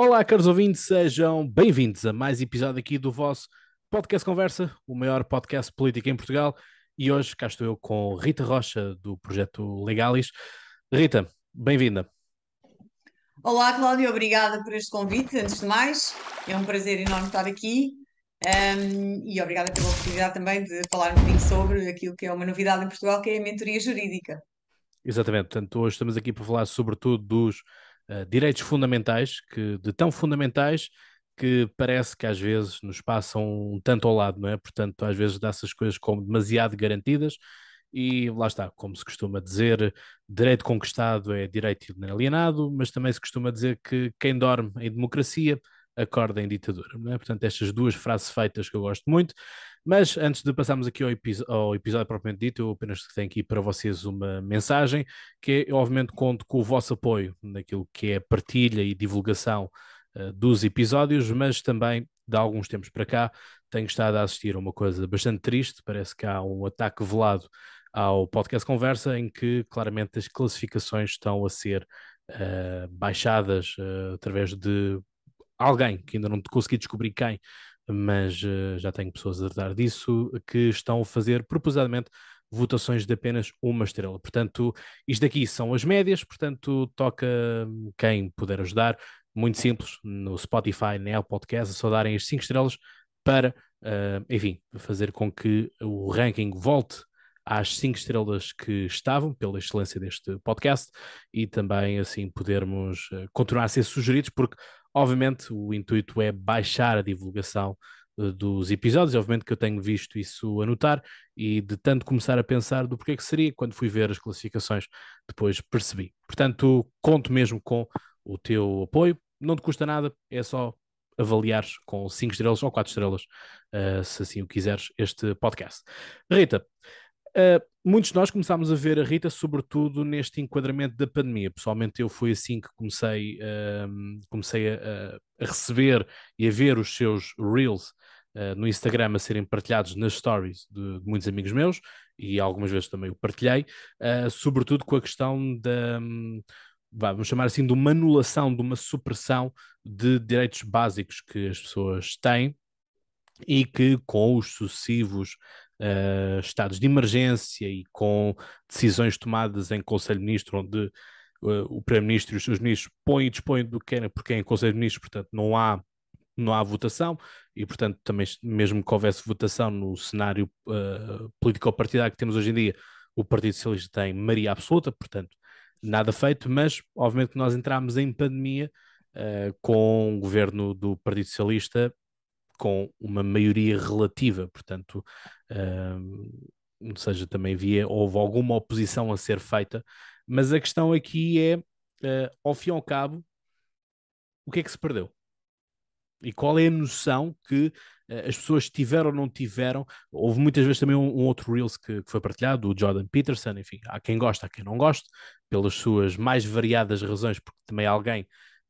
Olá, caros ouvintes, sejam bem-vindos a mais episódio aqui do vosso Podcast Conversa, o maior podcast político em Portugal. E hoje cá estou eu com Rita Rocha, do projeto Legalis. Rita, bem-vinda. Olá, Cláudio, obrigada por este convite. Antes de mais, é um prazer enorme estar aqui um, e obrigada pela oportunidade também de falar um bocadinho sobre aquilo que é uma novidade em Portugal, que é a mentoria jurídica. Exatamente, portanto, hoje estamos aqui para falar sobretudo dos uh, direitos fundamentais, que de tão fundamentais que parece que às vezes nos passam um tanto ao lado, não é? Portanto, às vezes dá-se as coisas como demasiado garantidas e lá está, como se costuma dizer, direito conquistado é direito inalienado, mas também se costuma dizer que quem dorme em democracia acorda em ditadura, não é? Portanto, estas duas frases feitas que eu gosto muito. Mas antes de passarmos aqui ao, ao, episódio propriamente dito, eu apenas tenho aqui para vocês uma mensagem, que é, eu obviamente conto com o vosso apoio naquilo que é partilha e divulgação uh, dos episódios, mas também de alguns tempos para cá tenho estado a assistir a uma coisa bastante triste, parece que há um ataque velado ao podcast Conversa, em que claramente as classificações estão a ser uh, baixadas uh, através de alguém que ainda não consegui descobrir quem, mas uh, já tenho pessoas a tratar disso, que estão a fazer propositadamente votações de apenas uma estrela. Portanto, isto daqui são as médias, portanto, toca quem puder ajudar. Muito simples, no Spotify, na Apple Podcast, é só darem as 5 estrelas para, uh, enfim, fazer com que o ranking volte às 5 estrelas que estavam, pela excelência deste podcast, e também assim podermos uh, continuar a ser sugeridos, porque Obviamente, o intuito é baixar a divulgação uh, dos episódios. Obviamente que eu tenho visto isso anotar e de tanto começar a pensar do porquê que seria, quando fui ver as classificações, depois percebi. Portanto, conto mesmo com o teu apoio. Não te custa nada, é só avaliares com 5 estrelas ou 4 estrelas, uh, se assim o quiseres, este podcast. Rita, Uh, muitos de nós começámos a ver a Rita, sobretudo neste enquadramento da pandemia. Pessoalmente, eu fui assim que comecei, uh, comecei a, a, receber e a ver os seus reels uh, no Instagram a serem partilhados nas stories de, de, muitos amigos meus e algumas vezes também o partilhei, ah, sobretudo com a questão da. Um, vamos chamar assim, de uma anulação, de uma supressão de direitos básicos que as pessoas têm e que com os sucessivos uh, estados de emergência e com decisões tomadas em Conselho de Ministros, onde uh, o Primeiro-Ministro e os seus ministros põem e dispõem do que é, porque é em Conselho de Ministros, portanto, não há, não há votação, e portanto, também, mesmo que houvesse votação no cenário uh, político-partidário que temos hoje em dia, o Partido Socialista tem maioria absoluta, portanto, nada feito, mas obviamente que nós entramos em pandemia uh, com o governo do Partido Socialista com uma maioria relativa, portanto, uh, ou seja, também havia, houve alguma oposição a ser feita, mas a questão aqui é, uh, ao fim e ao cabo, o que é que se perdeu? E qual é a noção que uh, as pessoas tiveram ou não tiveram? Houve muitas vezes também um, um outro Reels que, que, foi partilhado, do Jordan Peterson, enfim, há quem gosta, há quem não goste, pelas suas mais variadas razões, porque também alguém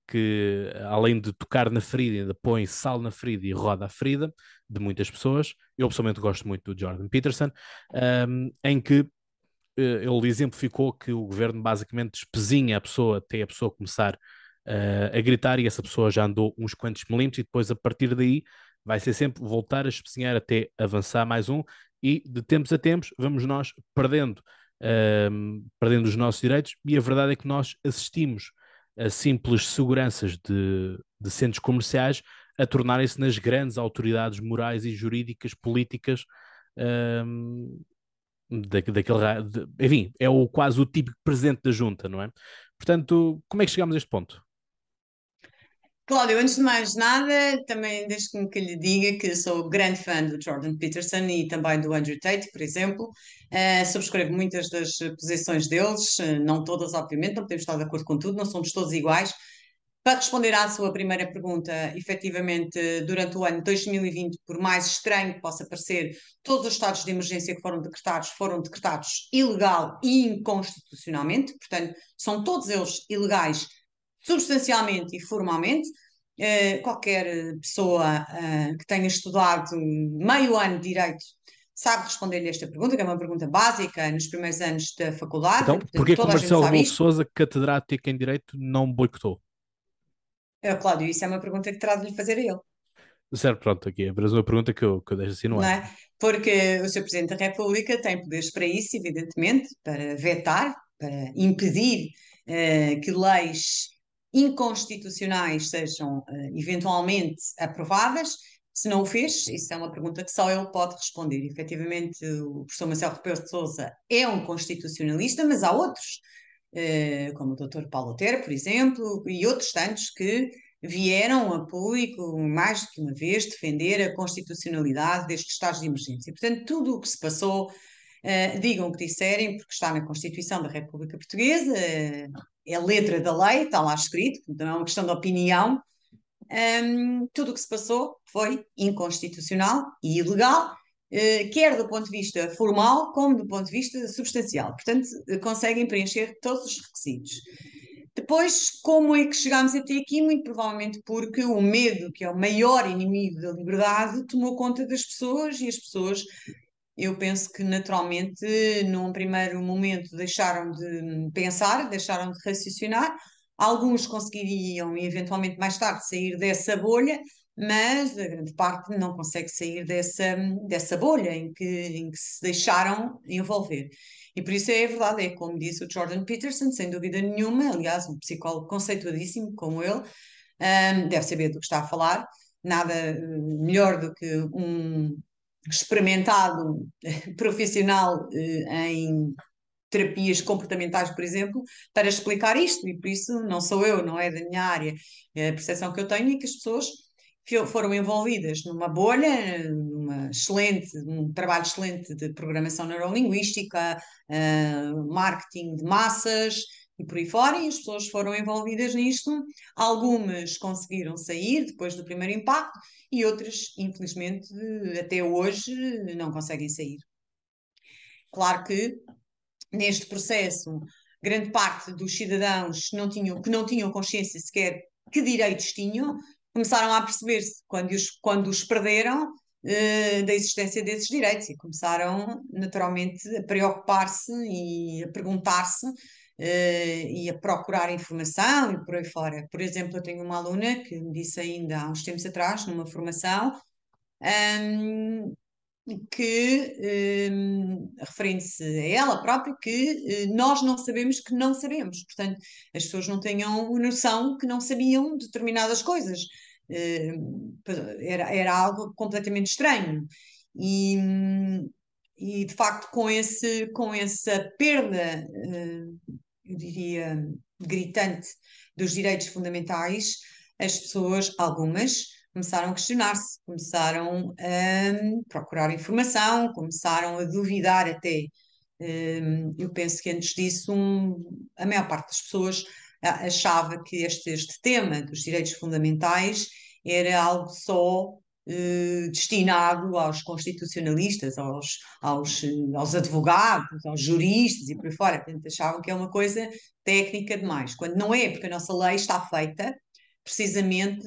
que além de tocar na ferida, ainda põe sal na ferida e roda a ferida de muitas pessoas. Eu pessoalmente gosto muito do Jordan Peterson, um, em que uh, ele exemplificou que o governo basicamente despezinha a pessoa até a pessoa começar uh, a gritar e essa pessoa já andou uns quantos milímetros e depois a partir daí vai ser sempre voltar a espezinhar até avançar mais um e de tempos a tempos vamos nós perdendo, perdendo os nossos direitos e a verdade é que nós assistimos a simples seguranças de, de centros comerciais a tornarem-se nas grandes autoridades morais e jurídicas políticas um, da, daquele, de, enfim, é o, quase o típico presidente da junta, não é? Portanto, como é que chegamos a este ponto? Cláudio, antes de mais nada, também deixe-me que lhe diga que sou grande fã do Jordan Peterson e também do Andrew Tate, por exemplo. Uh, subscrevo muitas das posições deles, uh, não todas, obviamente, não podemos estar de acordo com tudo, não somos todos iguais. Para responder à sua primeira pergunta, efetivamente, durante o ano 2020, por mais estranho que possa parecer, todos os estados de emergência que foram decretados foram decretados ilegal e inconstitucionalmente, portanto, são todos eles ilegais substancialmente e formalmente. Uh, qualquer pessoa uh, que tenha estudado meio ano de Direito sabe responder-lhe esta pergunta, que é uma pergunta básica nos primeiros anos da faculdade. Então, porquê que o Marcelo Rebelo Sousa, catedrático em Direito, não boicotou? É, Cláudio, isso é uma pergunta que terá de lhe fazer a ele. Certo, pronto, aqui é apenas uma pergunta que eu, que eu deixo assim no não ar. é? Porque o Sr. Presidente da República tem poderes para isso, evidentemente, para vetar, para impedir uh, que leis inconstitucionais sejam uh, eventualmente aprovadas. Se não o fez, isso é uma pergunta que só ele pode responder. Efetivamente, o professor Marcelo Rebelo de Sousa é um constitucionalista, mas há outros, uh, como o Dr. Paulo Otero, por exemplo, e outros tantos que vieram a público mais do que uma vez defender a constitucionalidade destes estados de emergência. Portanto, tudo o que se passou, uh, digam o que disserem, porque está na Constituição da República Portuguesa, uh, é letra da lei, está lá escrito, não é uma questão de opinião. Um, tudo o que se passou foi inconstitucional e ilegal, uh, quer do ponto de vista formal, como do ponto de vista substancial. Portanto, conseguem preencher todos os requisitos. Depois, como é que chegámos até aqui? Muito provavelmente porque o medo, que é o maior inimigo da liberdade, tomou conta das pessoas e as pessoas, eu penso que naturalmente, num primeiro momento, deixaram de pensar, deixaram de raciocinar. Alguns conseguiriam, eventualmente mais tarde, sair dessa bolha, mas a grande parte não consegue sair dessa, dessa bolha em que, em que se deixaram envolver. E por isso é verdade, é como disse o Jordan Peterson, sem dúvida nenhuma, aliás, um psicólogo conceituadíssimo como ele, um, deve saber do que está a falar, nada uh, melhor do que um experimentado profissional uh, em terapias comportamentais, por exemplo, para explicar isto, e por isso não sou eu, não é da minha área, é a percepção que eu tenho é que as pessoas foram envolvidas numa bolha, numa excelente, um trabalho excelente de programação neurolinguística, uh, marketing de massas e por aí fora, e as pessoas foram envolvidas nisto. Algumas conseguiram sair depois do primeiro impacto e outras, infelizmente, até hoje não conseguem sair. Claro que neste processo, grande parte dos cidadãos não tinham, que não tinham consciência sequer que direitos tinham, começaram a perceber-se quando os, quando os perderam uh, da existência desses direitos e começaram naturalmente a preocupar-se e a perguntar-se e a procurar informação e por aí fora. Por exemplo, eu tenho uma aluna que me disse ainda há uns tempos atrás, numa formação, um, que, um, referindo-se a ela própria, que uh, nós não sabemos que não sabemos. Portanto, as pessoas não tenham noção que não sabiam determinadas coisas. Uh, era, era algo completamente estranho. E, e de facto, com, esse, com essa perda, uh, eu diria, gritante dos direitos fundamentais, as pessoas, algumas, começaram a questionar-se, começaram a procurar informação, começaram a duvidar até. Um, eu penso que antes disso, a maior parte das pessoas achava que este, este tema dos direitos fundamentais era algo só eh, destinado aos constitucionalistas, aos, aos, aos advogados, aos juristas e por aí fora. Portanto, achavam que é uma coisa técnica demais, quando não é, porque a nossa lei está feita precisamente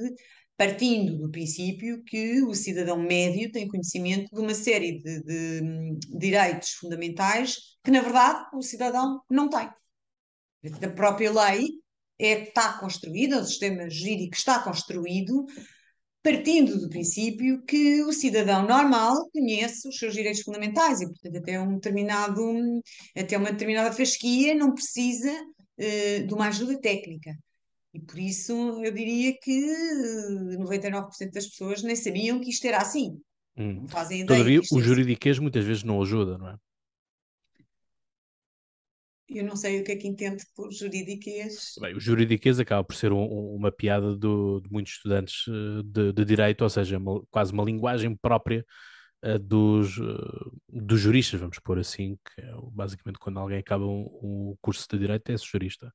partindo do princípio que o cidadão médio tem conhecimento de uma série de, de, de direitos fundamentais que, na verdade, o cidadão não tem. A própria lei é, está construída, o sistema jurídico está construído partindo do princípio que o cidadão normal conhece os seus direitos fundamentais e, portanto, até um determinado, até uma determinada fasquia não precisa uh, de uma ajuda técnica. E por isso eu diria que 99% das pessoas nem sabiam que isto era assim. Hum. Não fazem ideia. Todavia, o é juridiquês assim. muitas vezes não ajuda, não é? Eu não sei o que é que entende por juridiquês. Bem, o juridiquês acaba por ser um, uma piada do, de muitos estudantes eh, de, de direito, ou seja, uma, quase uma linguagem própria dos, uh, dos juristas, vamos pôr assim, que é basicamente quando alguém acaba um, um curso de direito é jurista.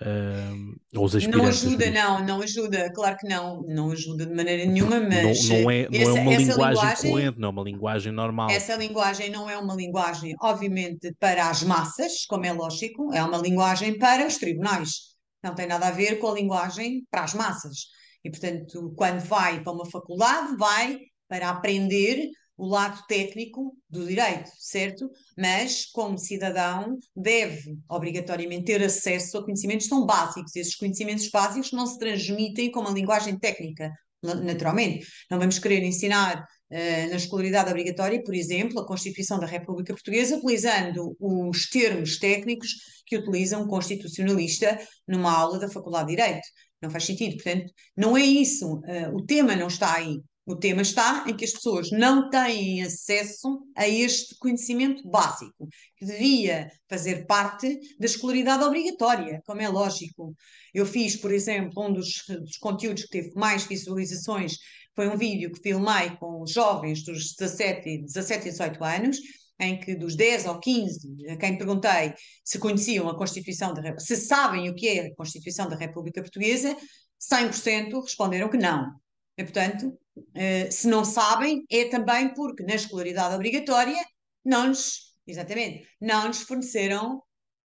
Uh, ou os não ajuda, não, não ajuda, claro que não, não ajuda de maneira nenhuma, mas não, não é, não essa, é uma linguagem, linguagem corrente, não é uma linguagem normal. Essa linguagem não é uma linguagem, obviamente, para as massas, como é lógico, é uma linguagem para os tribunais. Não tem nada a ver com a linguagem para as massas. E, portanto, quando vai para uma faculdade, vai para aprender o lado técnico do direito, certo? Mas, como cidadão, deve obrigatoriamente ter acesso a conhecimentos tão básicos. Esses conhecimentos básicos não se transmitem com uma linguagem técnica, naturalmente. Não vamos querer ensinar uh, na escolaridade obrigatória, por exemplo, a Constituição da República Portuguesa, utilizando os termos técnicos que utiliza um constitucionalista numa aula da Faculdade de Direito. Não faz sentido. Portanto, não é isso. Uh, o tema não está aí. O tema está em que as pessoas não têm acesso a este conhecimento básico, que devia fazer parte da escolaridade obrigatória, como é lógico. Eu fiz, por exemplo, um dos, dos conteúdos que teve mais visualizações foi um vídeo que filmei com jovens dos 17, 17 e 18 anos, em que dos 10 ou 15 a quem perguntei se conheciam a Constituição da se sabem o que é a Constituição da República Portuguesa, 100% responderam que não. E, portanto, uh, se não sabem, é também porque na escolaridade obrigatória não nos, exatamente, não nos forneceram,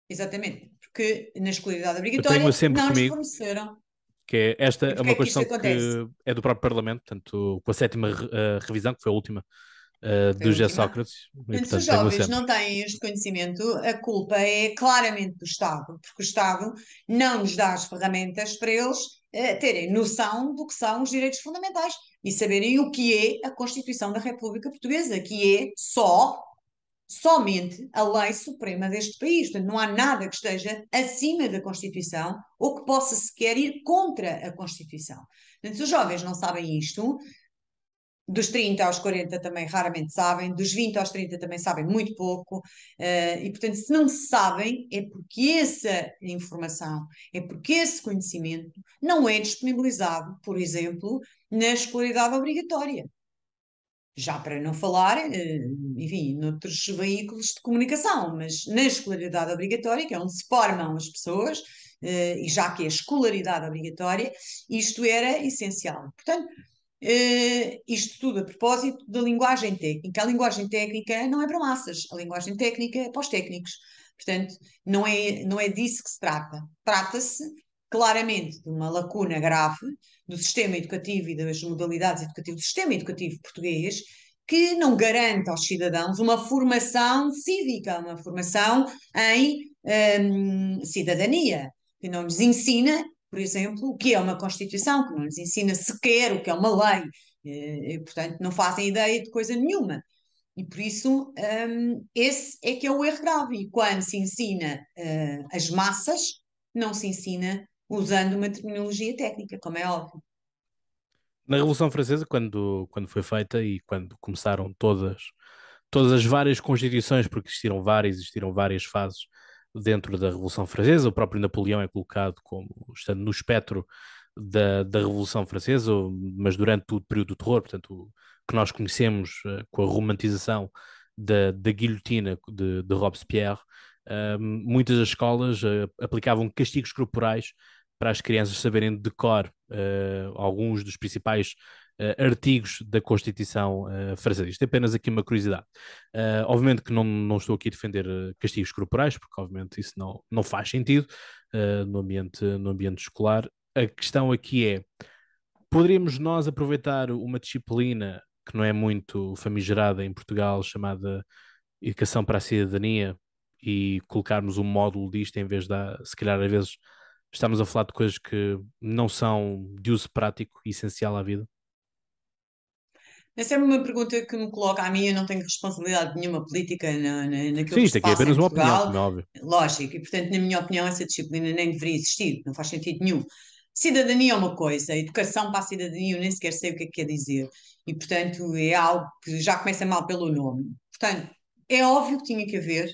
exatamente, porque na escolaridade obrigatória não nos forneceram. Que é, esta é uma é questão que, que, é do próprio Parlamento, portanto, com a sétima uh, revisão, que foi a última, uh, do G. Sócrates. Portanto, se os jovens não têm este conhecimento, a culpa é claramente do Estado, porque o Estado não nos dá as ferramentas para eles uh, terem noção do que são os direitos fundamentais e saberem o que é a Constituição da República Portuguesa, que é só somente a lei suprema deste país. Portanto, não há nada que esteja acima da Constituição ou que possa sequer ir contra a Constituição. Portanto, se os jovens não sabem isto, dos 30 aos 40 também raramente sabem, dos 20 aos 30 também sabem muito pouco, uh, e portanto, se não sabem, é porque essa informação, é porque esse conhecimento não é disponibilizado, por exemplo, na escolaridade obrigatória. Já para não falar, uh, enfim, noutros veículos de comunicação, mas na escolaridade obrigatória, que é onde se formam as pessoas, uh, e já que é escolaridade obrigatória, isto era essencial. Portanto, Uh, isto tudo a propósito da linguagem técnica. A linguagem técnica não é para massas, a linguagem técnica é para os técnicos. Portanto, não é, não é disso que se trata. Trata-se claramente de uma lacuna grave do sistema educativo e das modalidades educativas do sistema educativo português que não garante aos cidadãos uma formação cívica, uma formação em um, cidadania, que não nos ensina por exemplo, o que é uma Constituição, que não lhes ensina sequer o que é uma lei, e, eh, portanto não fazem ideia de coisa nenhuma. E por isso um, esse é que é o erro grave. E quando se ensina uh, as massas, não se ensina usando uma terminologia técnica, como é óbvio. Na Revolução Francesa, quando, quando foi feita e quando começaram todas, todas as várias constituições, porque existiram várias, existiram várias fases dentro da Revolução Francesa. O próprio Napoleão é colocado como estando no espectro da, da Revolução Francesa, mas durante o período do terror, portanto, o, que nós conhecemos uh, com a romantização da, da guilhotina de, de Robespierre, uh, muitas das escolas uh, aplicavam castigos corporais para as crianças saberem de cor alguns dos principais uh, artigos da Constituição uh, francesa. Isto é apenas aqui uma curiosidade. Uh, obviamente que não, não estou aqui a defender castigos corporais, porque obviamente isso não, não faz sentido no, ambiente, no ambiente escolar. A questão aqui é, poderíamos nós aproveitar uma disciplina que não é muito famigerada em Portugal, chamada Educação para a Cidadania, e colocarmos um módulo disto em vez de, se calhar, às vezes estamos a falar de coisas que não são de uso prático e essencial à vida? Essa é uma pergunta que me coloca a mim, eu não tenho responsabilidade nenhuma política na, na, naquilo Sim, isto aqui é apenas uma opinião, como é óbvio. Lógico, e portanto, na minha opinião, essa disciplina nem deveria existir, não faz sentido nenhum. Cidadania é uma coisa, educação para a cidadania eu nem sequer sei o que é que quer dizer, e portanto é algo que já começa mal pelo nome. Portanto, é óbvio que tinha que haver,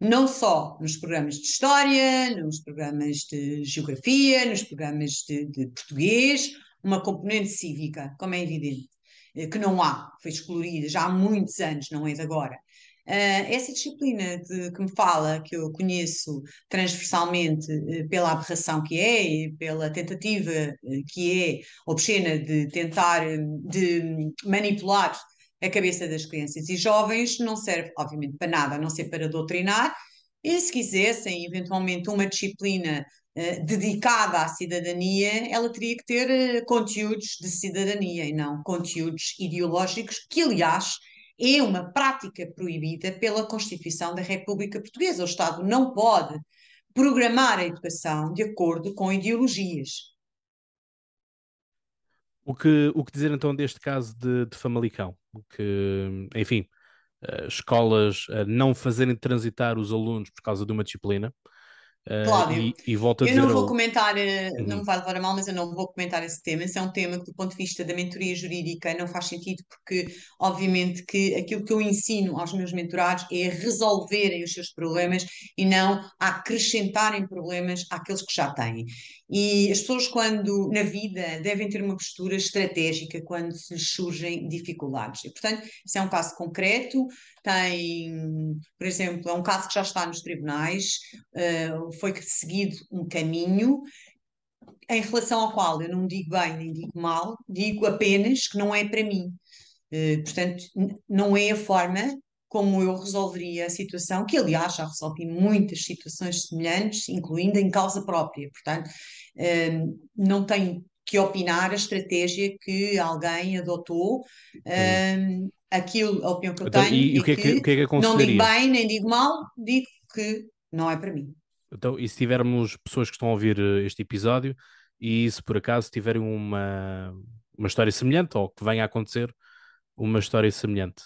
não só nos programas de História, nos programas de Geografia, nos programas de, de português, uma componente cívica, como é evidente. Eh, que não há, foi excluída já há muitos anos, não é de agora. Uh, essa disciplina de, que me fala, que eu conheço transversalmente uh, pela aberração que é e pela tentativa uh, que é obscena de tentar de manipular a cabeça das crianças e jovens, não serve, obviamente, para nada, a não ser para doutrinar. E se quisessem, eventualmente, uma disciplina eh, dedicada à cidadania, ela teria que ter uh, conteúdos de cidadania e não conteúdos ideológicos, que aliás é uma prática proibida pela Constituição da República Portuguesa. O Estado não pode programar a educação de acordo com ideologias. O que, o que dizer então deste caso de, de Famalicão? Que, enfim, uh, escolas não fazerem transitar os alunos por causa de uma disciplina, Uh, Cláudio, e, e volto a eu não vou comentar, uhum. não me vai levar a mal, mas eu não vou comentar esse tema. Esse é um tema que, do ponto de vista da mentoria jurídica, não faz sentido, porque, obviamente, que aquilo que eu ensino aos meus mentorados é resolverem os seus problemas e não acrescentarem problemas àqueles que já têm. E as pessoas, quando na vida, devem ter uma postura estratégica quando se lhes surgem dificuldades. E, portanto, isso é um caso concreto tem, por exemplo, é um caso que já está nos tribunais, uh, foi seguido um caminho em relação ao qual eu não digo bem nem digo mal, digo apenas que não é para mim. Uh, portanto, não é a forma como eu resolveria a situação, que aliás já resolvi muitas situações semelhantes, incluindo em causa própria. Portanto, uh, não tenho que opinar a estratégia que alguém adotou. Um, aquilo, a opinião que eu então, tenho e, e o que é que, que, é que não digo bem nem digo mal, digo que não é para mim. Então, e se tivermos pessoas que estão a ouvir eh, este episódio e se por acaso tiverem uma, uma história semelhante ou que venha a acontecer uma história semelhante?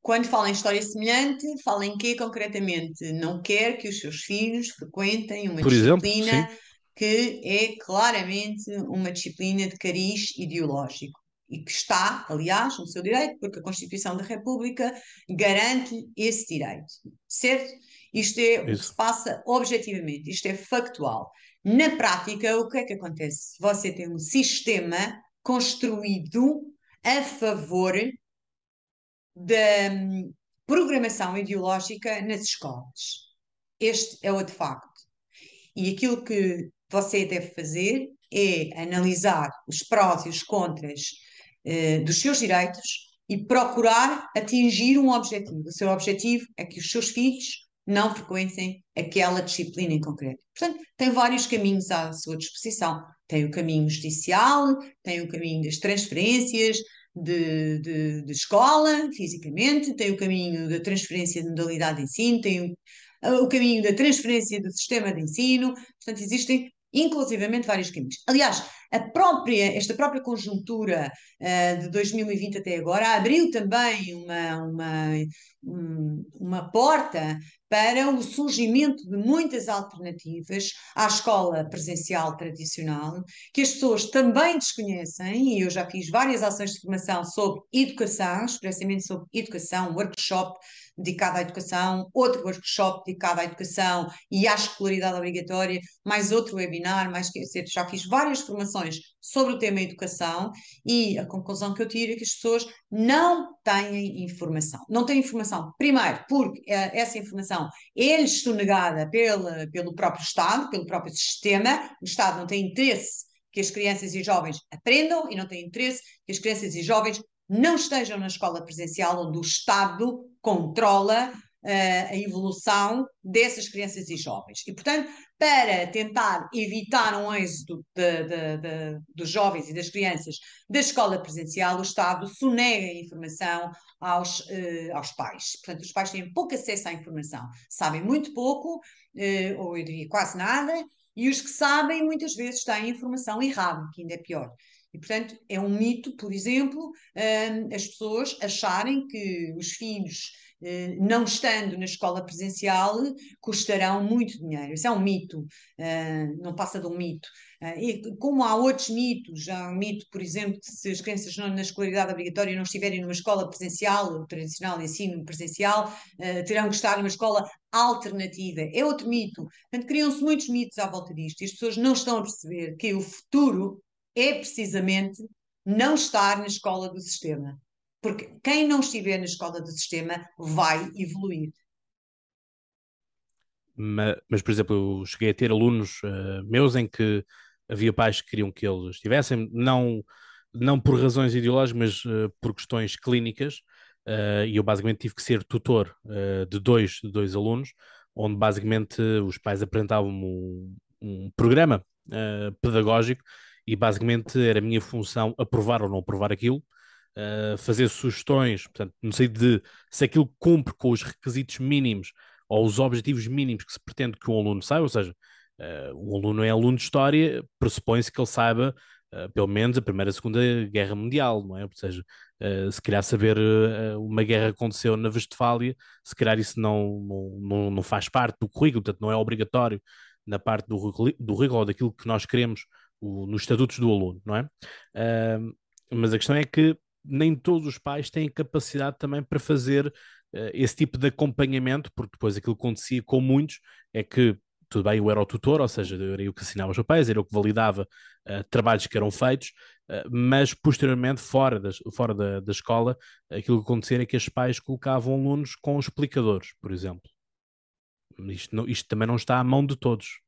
Quando fala em história semelhante, fala em quê concretamente? Não quer que os seus filhos frequentem uma por disciplina exemplo, que é claramente uma disciplina de cariz ideológico e que está, aliás, no seu direito, porque a Constituição da República garante esse direito, certo? Isto é Isso. o que se passa objetivamente, isto é factual. Na prática, o que é que acontece? Você tem um sistema construído a favor da hum, programação ideológica nas escolas. Este é o de facto. E aquilo que você deve fazer é analisar os prós e os contras eh, dos seus direitos e procurar atingir um objetivo. O seu objetivo é que os seus filhos não frequentem aquela disciplina em concreto. Portanto, tem vários caminhos à sua disposição. Tem o caminho judicial, tem o caminho das transferências de, de, de escola, fisicamente, tem o caminho da transferência de modalidade de ensino, tem o, o caminho da transferência do sistema de ensino. Portanto, existem inclusivamente vários caminhos. Aliás, a própria, esta própria conjuntura uh, de 2020 até agora abriu também uma, uma, um, uma porta para o surgimento de muitas alternativas à escola presencial tradicional, que as pessoas também desconhecem, e eu já fiz várias ações de formação sobre educação, expressamente sobre educação, workshop dedicado à educação, outro workshop dedicado à educação e à escolaridade obrigatória, mais outro webinar, mais dizer, já fiz várias formações sobre o tema educação e a conclusão que eu tiro é que as pessoas não têm informação. Não têm informação, primeiro, porque essa informação é-lhes sonegada pela, pelo próprio Estado, pelo próprio sistema, o Estado não tem interesse que as crianças e jovens aprendam e não tem interesse que as crianças e jovens não estejam na escola presencial onde o Estado controla a evolução dessas crianças e jovens. E, portanto, para tentar evitar um êxito de, de, de, dos jovens e das crianças da escola presencial, o Estado sonega a informação aos, uh, aos pais. Portanto, os pais têm pouco acesso à informação, sabem muito pouco, uh, ou eu diria quase nada, e os que sabem muitas vezes têm informação errada, que ainda é pior. E, portanto, é um mito, por exemplo, as pessoas acharem que os filhos, não estando na escola presencial, custarão muito dinheiro. Isso é um mito, uh, não passa de um mito. Ah, e como há outros mitos, há um mito, por exemplo, que se as crianças não, na escolaridade obrigatória não estiverem numa escola presencial, tradicional ensino presencial, terão que estar numa escola alternativa. É outro mito. Portanto, criam-se muitos mitos à volta disto e as pessoas não estão a perceber que o futuro é precisamente não estar na escola do sistema. Porque quem não estiver na escola do sistema vai evoluir. Mas, mas por exemplo, eu cheguei a ter alunos uh, meus em que havia pais que queriam que eles estivessem, não, não por razões ideológicas, mas uh, por questões clínicas, uh, e eu basicamente tive que ser tutor de, dois, de dois alunos, onde basicamente os pais apresentavam um, um programa pedagógico e basicamente era a minha função aprovar ou não aprovar aquilo. Uh, fazer sugestões, portanto, não sei de se aquilo cumpre com os requisitos mínimos ou os objetivos mínimos que se pretende que um aluno saiba, ou seja, uh, o aluno é aluno de história, pressupõe-se que ele saiba uh, pelo menos a Primeira e a Segunda Guerra Mundial, não é? Ou seja, uh, se calhar saber uma guerra aconteceu na Westfália, se calhar isso não, não, não faz parte do currículo, portanto não é obrigatório na parte do, do ou daquilo que nós queremos o, nos estatutos do aluno, não é? mas a questão é que nem todos os pais têm capacidade também para fazer uh, esse tipo de acompanhamento, porque depois aquilo que acontecia com muitos é que tudo bem, eu era o tutor, ou seja, eu era eu que assinava os papéis, era eu que validava uh, trabalhos que eram feitos, uh, mas posteriormente, fora, das, fora da, da escola, aquilo que acontecia é que os pais colocavam alunos com explicadores, por exemplo. Isto, não, isto também não está à mão de todos.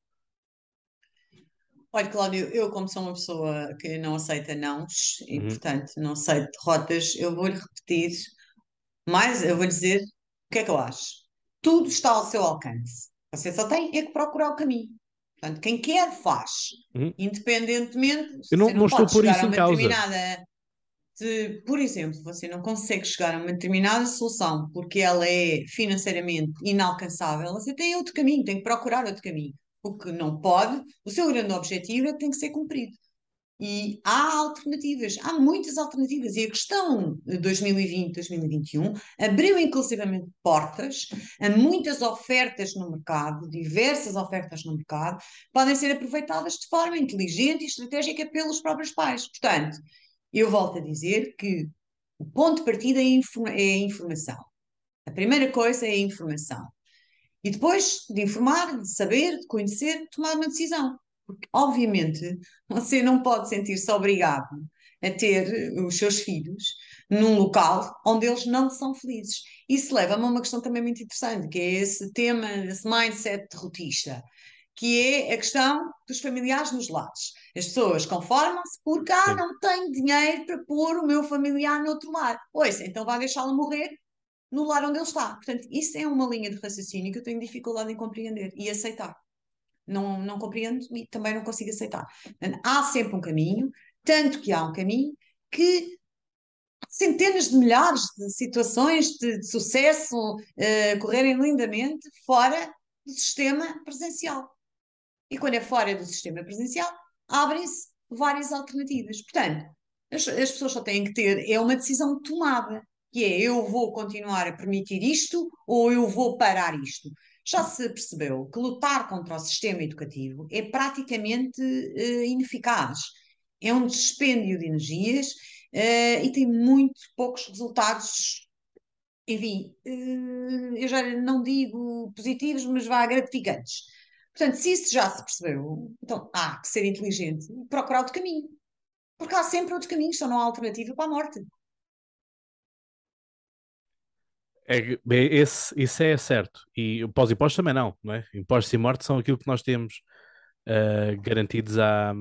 Olha, Cláudio, eu como sou uma pessoa que não aceita nãos e, uhum. portanto, não aceito derrotas, eu vou-lhe repetir, mas eu vou dizer o que é que eu acho. Tudo está ao seu alcance. Você só tem é que procurar o caminho. Portanto, quem quer faz, uhum. independentemente. Eu não, não, não estou por isso em causa. De, por exemplo, você não consegue chegar a uma determinada solução porque ela é financeiramente inalcançável, você tem outro caminho, tem que procurar outro caminho o que não pode, o seu grande objetivo é que tem que ser cumprido. E há alternativas, há muitas alternativas. E a questão de 2020, 2021 abriu inclusivamente portas a muitas ofertas no mercado, diversas ofertas no mercado, podem ser aproveitadas de forma inteligente e estratégica pelos próprios pais. Portanto, eu volto a dizer que o ponto de partida é, é a informação. A primeira coisa é a informação. E depois de informar, de saber, de conhecer, de tomar uma decisão. Porque, obviamente, você não pode sentir-se obrigado a ter os seus filhos num local onde eles não são felizes. Isso leva-me a uma questão também muito interessante, que é esse tema, esse mindset derrotista, que é a questão dos familiares nos lados. As pessoas conformam-se porque, ah, não tenho dinheiro para pôr o meu familiar no outro lado. Pois, então vai deixá-lo morrer no lar onde ele está. Portanto, isso é uma linha de raciocínio que eu tenho dificuldade em compreender e aceitar. Não, não compreendo e também não consigo aceitar. Portanto, há sempre um caminho, tanto que há um caminho que centenas de milhares de situações de, de sucesso uh, correrem lindamente fora do sistema presencial. E quando é fora do sistema presencial, abrem-se várias alternativas. Portanto, as, as pessoas só têm que ter é uma decisão tomada que é eu vou continuar a permitir isto ou eu vou parar isto. Já se percebeu que lutar contra o sistema educativo é praticamente uh, ineficaz. É um dispêndio de energias uh, e tem muito poucos resultados, enfim, uh, eu já não digo positivos, mas vá gratificantes. Portanto, se isso já se percebeu, então há que ser inteligente e procurar outro caminho. Porque há sempre outros caminhos, só não há alternativa para a morte. É, esse, isso é certo. E pós-impostos também não, não é? Impostos e mortes são aquilo que nós temos uh, garantidos à,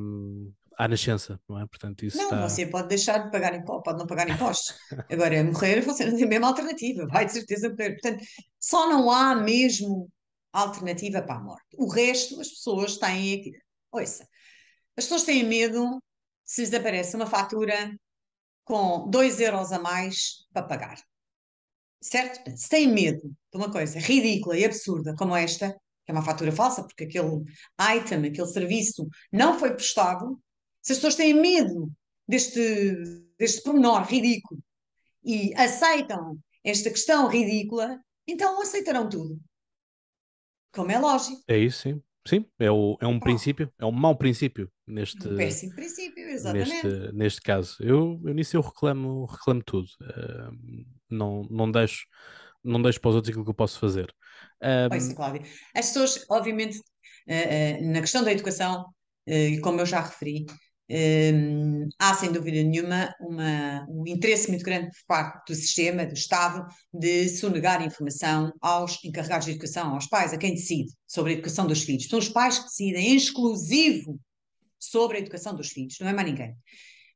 à nascença, não é? Portanto, isso não, está... você pode deixar de pagar impostos, pode não pagar impostos. Agora, morrer, você não tem mesmo alternativa, vai de certeza morrer. Portanto, só não há mesmo alternativa para a morte. O resto, as pessoas têm aqui. Ouça, as pessoas têm medo se lhes aparece uma fatura com 2 euros a mais para pagar certo? Se têm medo de uma coisa ridícula e absurda como esta, que é uma fatura falsa, porque aquele item, aquele serviço não foi prestado, se as pessoas têm medo deste, deste pormenor ridículo e aceitam esta questão ridícula, então aceitarão tudo. Como é lógico. É isso, sim. Sim, é, o, é um princípio, é um mau princípio neste, um péssimo princípio, exatamente. Neste, neste caso. Eu, eu nisso eu reclamo, reclamo tudo. Uh, não, não, deixo, não deixo para os outros aquilo que eu posso fazer. Um... Pois, Cláudia. As pessoas, obviamente, uh, uh, na questão da educação, e como eu já referi, um, há sem dúvida nenhuma uma, um interesse muito grande por parte do sistema, do Estado, de sonegar informação aos encarregados de educação, aos pais, a quem decide sobre a educação dos filhos. São os pais que decidem em exclusivo sobre a educação dos filhos, não é mais ninguém.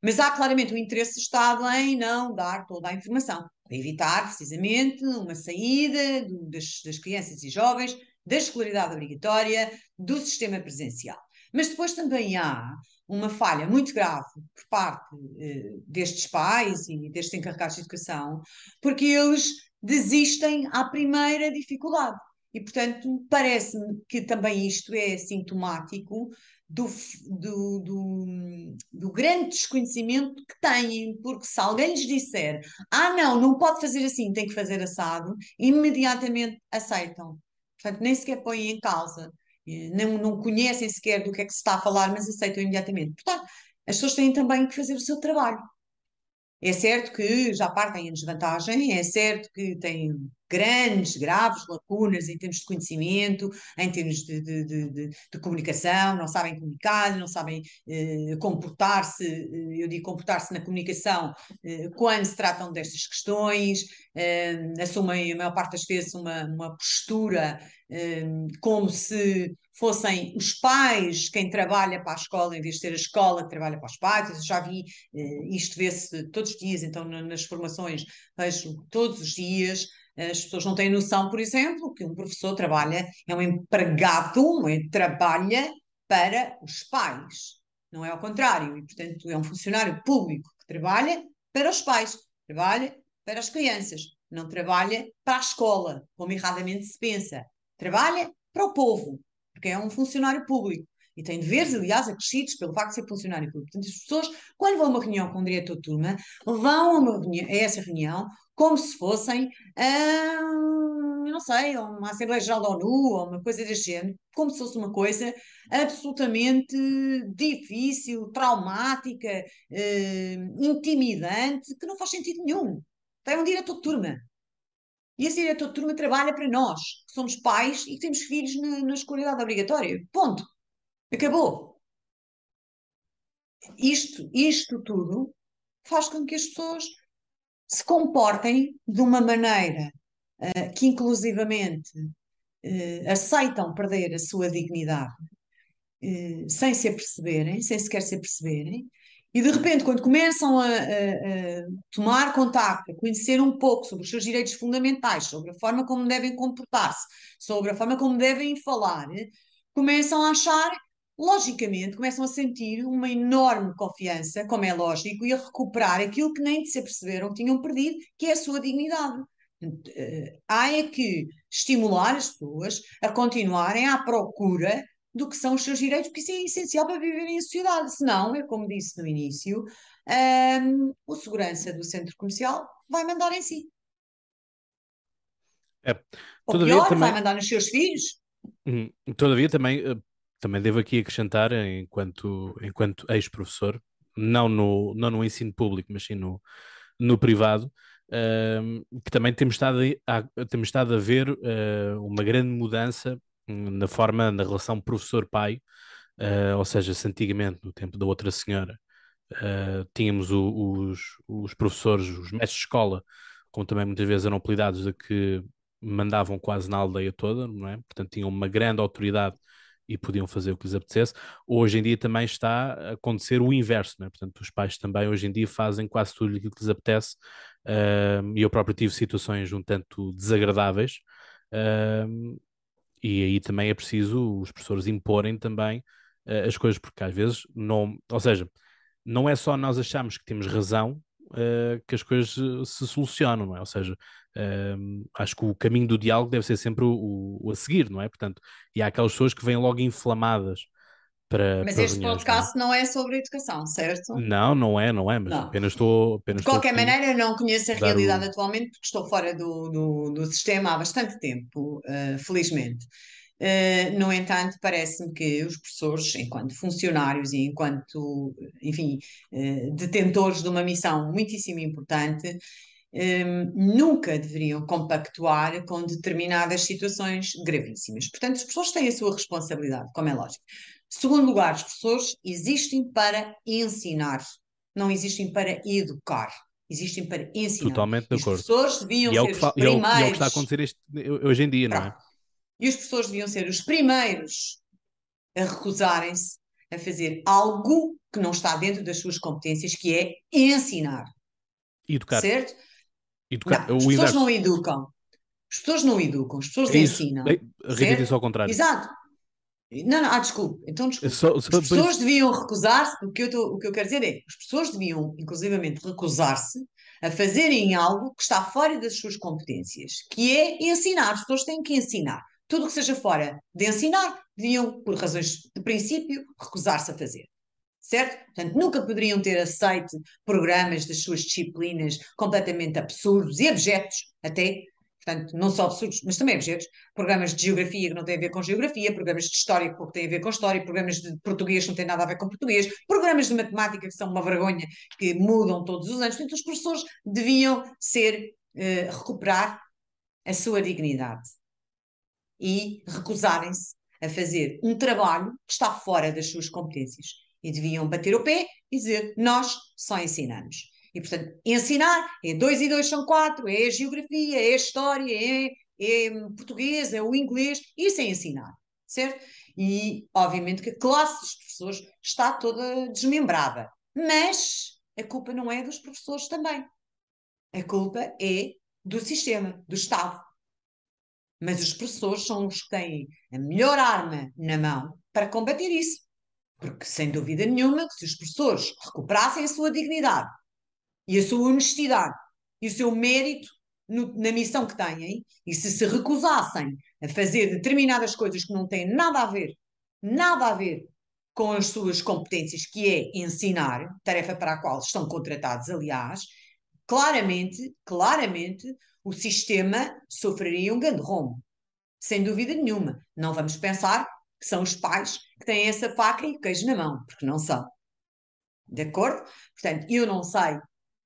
Mas há claramente um interesse do Estado em não dar toda a informação, para evitar precisamente uma saída do, das, das crianças e jovens da escolaridade obrigatória do sistema presencial. Mas depois também há uma falha muito grave por parte uh, destes pais e destes encarregados de educação, porque eles desistem à primeira dificuldade. E, portanto, parece-me que também isto é sintomático do, do, do, do, grande desconhecimento que têm, porque se alguém lhes disser ah, não, não pode fazer assim, tem que fazer assado, imediatamente aceitam. Portanto, nem sequer põem em causa, não, não conhecem sequer do que é que se está a falar, mas aceitam imediatamente. Portanto, as pessoas têm também que fazer o seu trabalho. É certo que já partem em desvantagem, é certo que têm grandes, graves lacunas em termos de conhecimento, em termos de, de, de, de comunicação, não sabem comunicar, não sabem eh, comportar-se, eh, eu digo comportar-se na comunicação eh, quando se tratam destas questões, eh, assumem a maior parte das vezes uma, uma postura eh, como se fossem os pais quem trabalha para a escola, em vez de ser a escola que trabalha para os pais. Eu já vi eh, isto vê-se todos os dias, então nas formações vejo todos os dias. As pessoas não têm noção, por exemplo, que um professor trabalha, é um empregado, trabalha para os pais, não é ao contrário, e portanto é um funcionário público que trabalha para os pais, trabalha para as crianças, não trabalha para a escola, como erradamente se pensa, trabalha para o povo, porque é um funcionário público e tem deveres, aliás, acrescidos pelo facto de ser funcionário público. Portanto, as pessoas, quando vão a uma reunião com o diretor de turma, vão a, reunião, a essa reunião como se fossem, hum, não sei, uma Assembleia Geral da ONU ou uma coisa deste género, como se fosse uma coisa absolutamente difícil, traumática, hum, intimidante, que não faz sentido nenhum. Tem um diretor de turma. E esse diretor de turma trabalha para nós, que somos pais e que temos filhos na, na escolaridade obrigatória. Ponto. Acabou. Isto, isto tudo faz com que as pessoas se comportem de uma maneira uh, que, inclusivamente, uh, aceitam perder a sua dignidade uh, sem se aperceberem, sem sequer se aperceberem, e de repente, quando começam a, a, a, tomar contacto, a conhecer um pouco sobre os seus direitos fundamentais, sobre a forma como devem comportar-se, sobre a forma como devem falar, começam a achar logicamente começam a sentir uma enorme confiança, como é lógico, e a recuperar aquilo que nem se aperceberam que tinham perdido, que é a sua dignidade. Eh, há é que estimular as pessoas a continuarem à procura do que são os seus direitos, porque isso é essencial para viverem em sociedade. Senão, é como disse no início, um, o segurança do centro comercial vai mandar em si. É. Ou pior, também... vai mandar nos seus filhos. Hum, todavia, também eh, também devo aqui acrescentar, enquanto, enquanto ex-professor, não no, não no ensino público, mas sim no, no privado, uh, que também temos estado a, temos estado a ver uh, uma grande mudança na forma, na relação professor-pai, uh, ou seja, se antigamente, no tempo da outra senhora, tínhamos o, os, os professores, os mestres de escola, como também muitas vezes eram apelidados, de que mandavam quase na aldeia toda, não é? Portanto, tinham uma grande autoridade e podiam fazer o que lhes apetecesse. Hoje em dia também está a acontecer o inverso, né? portanto, os pais também hoje em dia fazem quase tudo o que lhes apetece, uh, e eu próprio tive situações um tanto desagradáveis, uh, e aí também é preciso os professores imporem também uh, as coisas, porque às vezes não, ou seja, não é só nós achamos que temos razão uh, que as coisas se solucionam, não é? Ou seja, uh, acho que o caminho do diálogo deve ser sempre o, o, a seguir, não é? Portanto, e há aquelas pessoas que vêm logo inflamadas para. Mas para este reuniões, podcast não é? não é? sobre educação, certo? Não, não é, não é, mas não. apenas estou. Apenas de qualquer estou maneira, eu não conheço a realidade o... atualmente porque estou fora do, do, do sistema há bastante tempo, uh, felizmente. Uh, no entanto, parece-me que os professores, enquanto funcionários e enquanto, enfim, uh, detentores de uma missão muitíssimo importante, um, nunca deveriam compactuar com determinadas situações gravíssimas. Portanto, as pessoas têm a sua responsabilidade, como é lógico. Segundo lugar, os professores existem para ensinar, não existem para educar. Existem para ensinar. Totalmente de acordo. Os professores deviam e é ser os primeiros. E é o que está a acontecer este, hoje em dia, não é? E os professores deviam ser os primeiros a recusarem-se a fazer algo que não está dentro das suas competências, que é ensinar. Educar. Certo? Não, as pessoas não educam. As pessoas não educam, as pessoas é ensinam. Rita disse ao contrário. Exato. Não, não, ah, desculpe. Então, desculpe. As pessoas depois... deviam recusar-se, o, que eu o que eu quero dizer é, as pessoas deviam, inclusivamente, recusar-se a fazerem algo que está fora das suas competências, que é ensinar. As pessoas têm que ensinar. Tudo o que seja fora de ensinar, deviam, por razões de princípio, recusar-se a fazer. Certo? Portanto, nunca poderiam ter aceito programas das suas disciplinas completamente absurdos e abjetos, até, portanto, não só absurdos, mas também objetos, programas de geografia que não têm a ver com geografia, programas de história que pouco têm a ver com história, programas de português que não têm nada a ver com português, programas de matemática que são uma vergonha, que mudam todos os anos. Portanto, os professores deviam ser, uh, recuperar a sua dignidade e recusarem-se a fazer um trabalho que está fora das suas competências. E deviam bater o pé e dizer: Nós só ensinamos. E, portanto, ensinar é 2 e 2 são 4, é a geografia, é a história, é, é português, é o inglês, isso é ensinar, certo? E, obviamente, que a classe dos professores está toda desmembrada. Mas a culpa não é dos professores também. A culpa é do sistema, do Estado. Mas os professores são os que têm a melhor arma na mão para combater isso. Porque, sem dúvida nenhuma, se os professores recuperassem a sua dignidade, e a sua honestidade e o seu mérito no, na missão que têm, e se se recusassem a fazer determinadas coisas que não têm nada a ver, nada a ver com as suas competências, que é ensinar, tarefa para a qual estão contratados, aliás, claramente, claramente, o sistema sofreria um grande rombo. Sem dúvida nenhuma. Não vamos pensar que são os pais que têm essa faca e queijo na mão, porque não são. De acordo? Portanto, eu não sei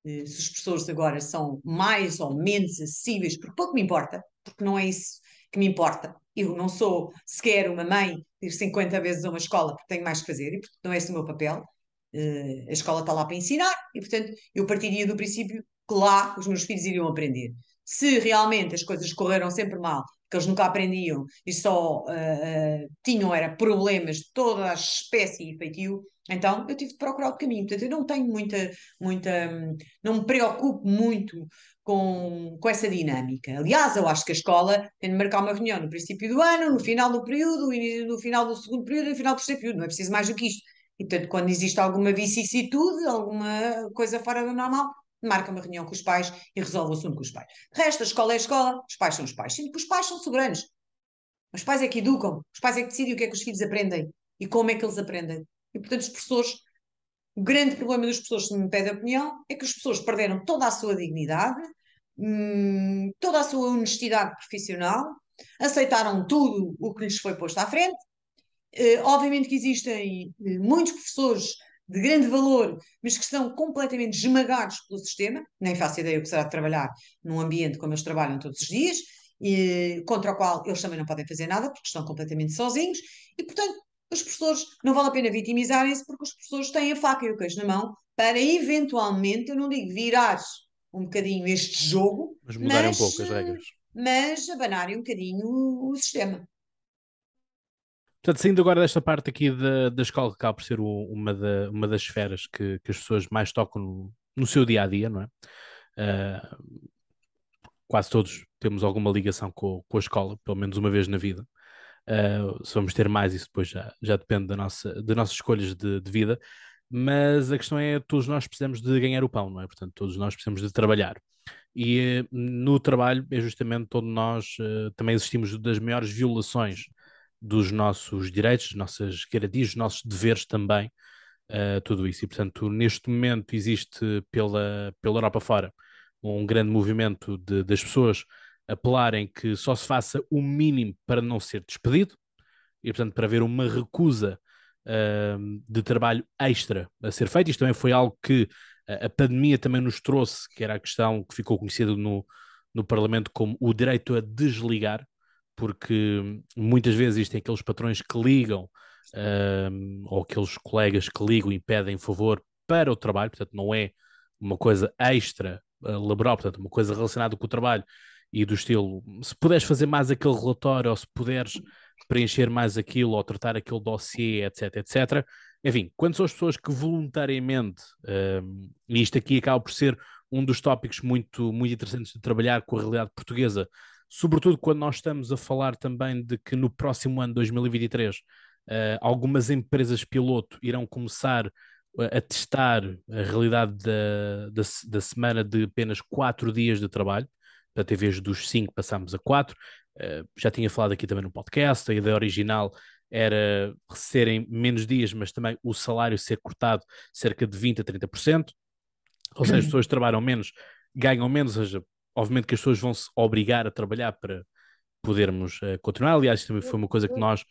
eh, se os professores agora são mais ou menos acessíveis, porque pouco me importa, porque não é isso que me importa. Eu não sou sequer uma mãe de ir 50 vezes a uma escola porque tenho mais que fazer e porque não é esse o meu papel. Uh, a escola está lá para ensinar e, portanto, eu partiria do princípio que lá os meus filhos iriam aprender. Se realmente as coisas correram sempre mal, que eles nunca aprendiam e só uh, tinham era problemas de toda a espécie e feitio, então eu tive de procurar o caminho. Portanto, eu não tenho muita, muita, não me preocupo muito com, com essa dinâmica. Aliás, eu acho que a escola tem de marcar uma reunião no princípio do ano, no final do período, no final do segundo período e no final do terceiro período. Não é preciso mais do que isto. E, portanto, quando existe alguma vicissitude, alguma coisa fora do normal, marca uma reunião com os pais e resolve o assunto com os pais. O resto, a escola é a escola, os pais são os pais. Sendo que os pais são soberanos. Os pais é que educam, os pais é que decidem o que é que os filhos aprendem e como é que eles aprendem. E, portanto, os professores, o grande problema dos professores, se me pede a opinião, é que os professores perderam toda a sua dignidade, hum, toda a sua honestidade profissional, aceitaram tudo o que lhes foi posto à frente. Uh, obviamente que existem uh, muitos professores de grande valor, mas que estão completamente esmagados pelo sistema, nem faço ideia o que será de trabalhar num ambiente como eles trabalham todos os dias, e, contra o qual eles também não podem fazer nada, porque estão completamente sozinhos, e portanto os professores não vale a pena vitimizarem-se, porque os professores têm a faca e o queijo na mão para eventualmente, eu não digo virar um bocadinho este jogo, mas mudarem mas, um pouco as regras. Mas abanarem um bocadinho o sistema. Portanto, saindo agora desta parte aqui da, da escola, que acaba por ser uma, da, uma das esferas que, que as pessoas mais tocam no, no seu dia a dia, não é? Uh, quase todos temos alguma ligação com, com a escola, pelo menos uma vez na vida. Uh, se vamos ter mais, isso depois já, já depende da nossa, das nossas escolhas de, de, vida. Mas a questão é: todos nós precisamos de ganhar o pão, não é? Portanto, todos nós precisamos de trabalhar. E uh, no trabalho é justamente onde nós uh, também existimos das maiores violações dos nossos direitos, das nossas garantias, dos nossos deveres também, uh, tudo isso. E, portanto, neste momento existe pela, pela Europa fora um grande movimento de, das pessoas apelarem que só se faça o mínimo para não ser despedido, e, portanto, para haver uma recusa uh, de trabalho extra a ser feito. Isto também foi algo que a pandemia também nos trouxe, que era a questão que ficou conhecida no, no Parlamento como o direito a desligar, porque muitas vezes existem aqueles patrões que ligam, ou aqueles colegas que ligam e pedem favor para o trabalho, portanto, não é uma coisa extra uh, laboral, portanto, uma coisa relacionada com o trabalho e do estilo, se puderes fazer mais aquele relatório, ou se puderes preencher mais aquilo, ou tratar aquele dossiê, etc, etc. Enfim, quando são as pessoas que voluntariamente, e isto aqui acaba por ser um dos tópicos muito, muito interessantes de trabalhar com a realidade portuguesa, sobretudo quando nós estamos a falar também de que no próximo ano, 2023, Uh, algumas empresas piloto irão começar a testar a realidade da, da, da semana de apenas quatro dias de trabalho. Portanto, em vez dos cinco, passamos a quatro. Uh, já tinha falado aqui também no podcast, a ideia original era serem menos dias, mas também o salário ser cortado cerca de 20% a 30%. Ou seja, as pessoas trabalham menos, ganham menos, ou seja, obviamente que as pessoas vão se obrigar a trabalhar para podermos uh, continuar. Aliás, também foi uma coisa que nós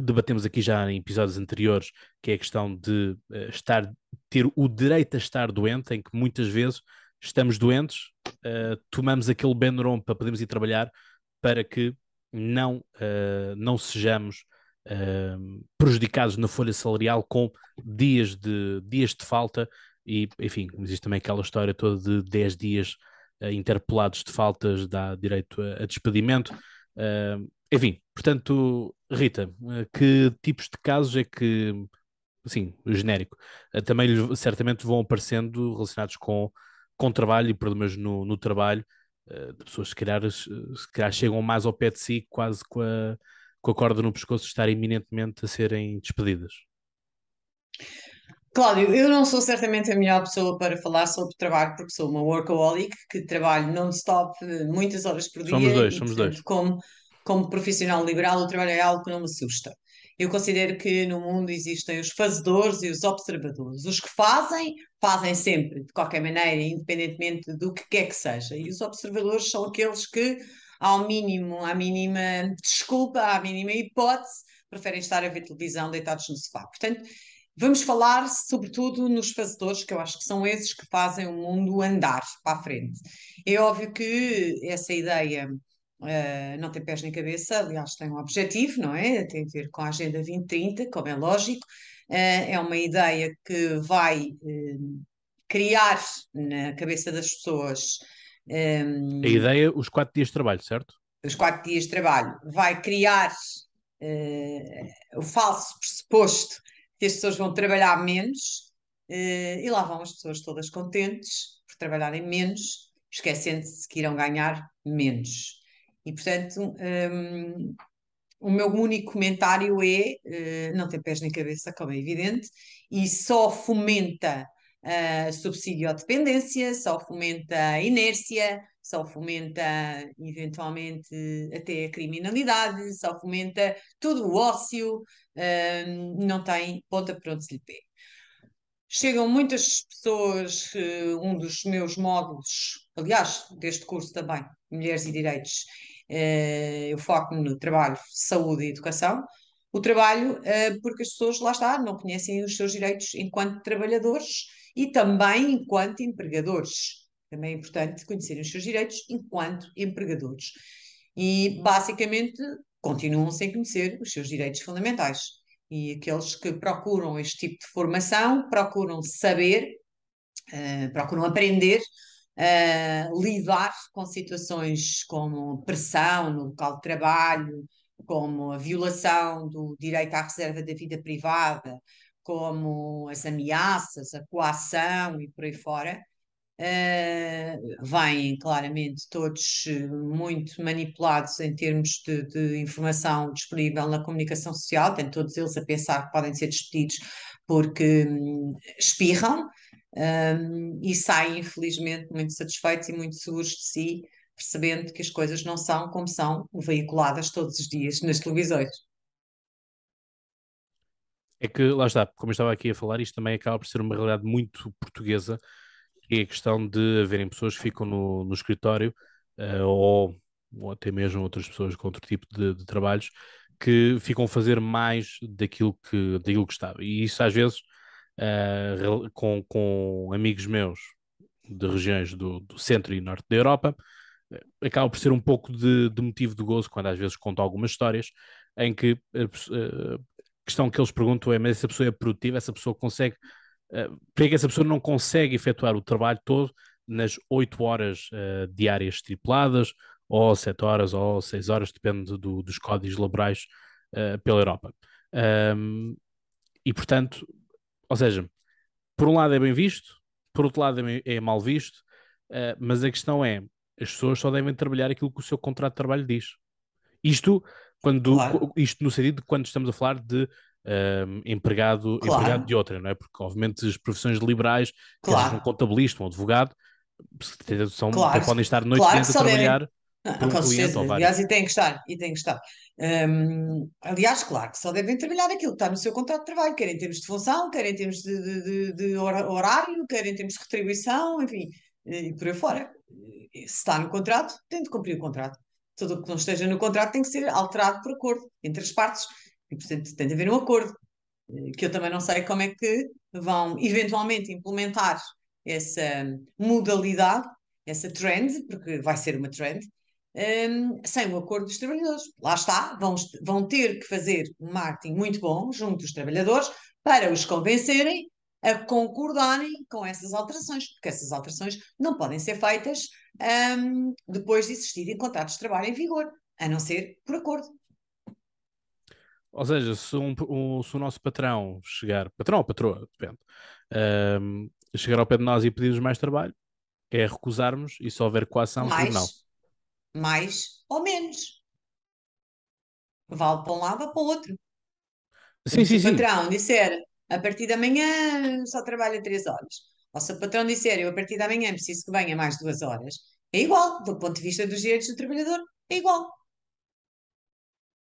debatemos aqui já em episódios anteriores, que é a questão de uh, estar, ter o direito a estar doente, em que muitas vezes estamos doentes, uh, tomamos aquele Benuron para podermos ir trabalhar, para que não, uh, não sejamos prejudicados na folha salarial com dias de, dias de falta e, enfim, existe também aquela história toda de 10 dias interpelados de faltas dá direito a, a despedimento. enfim, portanto, Rita, eh, que tipos de casos é que, assim, genérico, eh, também certamente vão aparecendo relacionados com, com trabalho e problemas no, no trabalho, eh, de pessoas que calhar, se calhar chegam mais ao pé de si, quase com a, com a corda no pescoço, estarem iminentemente a serem despedidas. Cláudio, eu não sou certamente a melhor pessoa para falar sobre trabalho, porque sou uma workaholic, que trabalho non-stop muitas horas por dia. Somos dois, e, somos portanto, dois. Como como profissional liberal, o trabalho é algo que não me assusta. Eu considero que no mundo existem os fazedores e os observadores. Os que fazem, fazem sempre, de qualquer maneira, independentemente do que quer que seja. E os observadores são aqueles que, ao mínimo, à mínima desculpa, à mínima hipótese, preferem estar a ver televisão deitados no sofá. Portanto, vamos falar sobretudo nos fazedores, que eu acho que são esses que fazem o mundo andar para a frente. É óbvio que essa ideia Uh, não tem pés nem cabeça, aliás, tem um objetivo, não é? Tem a ver com a Agenda 2030, como é lógico. Uh, é uma ideia que vai uh, criar na cabeça das pessoas. Um, a ideia, os quatro dias de trabalho, certo? Os quatro dias de trabalho. Vai criar o falso pressuposto que as pessoas vão trabalhar menos e lá vão as pessoas todas contentes por trabalharem menos, esquecendo-se que irão ganhar menos. E, portanto, um, o meu único comentário é: uh, não tem pés nem cabeça, como é evidente, e só fomenta uh, subsídio à dependência, só fomenta a inércia, só fomenta eventualmente até a criminalidade, só fomenta todo o ócio, uh, não tem ponta para onde se lhe pé. Chegam muitas pessoas, uh, um dos meus módulos, aliás, deste curso também, Mulheres e Direitos, uh, eu foco no trabalho, saúde e educação. O trabalho, porque as pessoas, lá está, não conhecem os seus direitos enquanto trabalhadores e também enquanto empregadores. Também é importante conhecerem os seus direitos enquanto empregadores. E, basicamente, continuam sem conhecer os seus direitos fundamentais. E aqueles que procuram este tipo de formação procuram saber, uh, procuram aprender uh, lidar com situações como pressão no local de trabalho, como a violação do direito à reserva da vida privada, como as ameaças, a coação e por aí fora, uh, vêm claramente todos muito manipulados em termos de, de, informação disponível na comunicação social, tem todos eles a pensar que podem ser despedidos porque hum, espirram, um, e saem, infelizmente, muito satisfeitos e muito seguros de si, percebendo que as coisas não são como são veiculadas todos os dias nas televisões. É que, lá está, como eu estava aqui a falar, isto também acaba por ser uma realidade muito portuguesa, que é a questão de haverem pessoas que ficam no, no escritório uh, ou, ou, até mesmo outras pessoas com outro tipo de, de, trabalhos que ficam a fazer mais daquilo que, daquilo que estava. E isso às vezes uh, com, com amigos meus de regiões do, do, centro e norte da Europa, uh, acaba por ser um pouco de, de, motivo de gozo quando às vezes conto algumas histórias em que questão que eles perguntam é: mas essa pessoa é produtiva, essa pessoa consegue. Uh, é que essa pessoa não consegue efetuar o trabalho todo nas 8 horas uh, diárias estipuladas, ou 7 horas, ou 6 horas, depende do, dos códigos laborais uh, pela Europa. Um, e portanto, ou seja, por um lado é bem visto, por outro lado é, é mal visto, uh, mas a questão é: as pessoas só devem trabalhar aquilo que o seu contrato de trabalho diz. Isto quando, Claro. isto no sentido de quando estamos a falar de um, empregado, Claro. empregado de outra, não é? Porque, obviamente, as profissões liberais, seja um Claro. contabilista, um advogado, são, Claro. podem estar noite Claro dentro a trabalhar Ah, por um com certeza. Aliás, e tem que estar, e tem que estar. Hum, aliás, claro que só devem trabalhar aquilo que está no seu contrato de trabalho, quer em termos de função, quer em termos de, de- de- de horário, quer em termos de retribuição, enfim, e por aí fora. Se está no contrato, tem de cumprir o contrato. Tudo o que não esteja no contrato tem que ser alterado por acordo entre as partes. E, portanto, tem de haver um acordo, eh, que eu também não sei como é que vão eventualmente implementar essa modalidade, essa trend, porque vai ser uma trend, hum, sem o acordo dos trabalhadores. Lá está, vão, vão ter que fazer um marketing muito bom junto dos trabalhadores para os convencerem a concordarem com essas alterações, porque essas alterações não podem ser feitas hum, depois de existirem contratos de trabalho em vigor, a não ser por acordo. Ou seja, se, um- um- se o nosso patrão chegar, patrão ou patroa, depende, um, chegar ao pé de nós e pedir-nos mais trabalho, é recusarmos e se houver coação, tribunal. mais, mais ou menos. Vale para um lado ou para o outro. Sim, sim, se o sim. patrão disser a partir da manhã só trabalha três horas, ou se o patrão disser eu a partir da manhã preciso que venha mais duas horas, é igual, do ponto de vista dos direitos do trabalhador, é igual.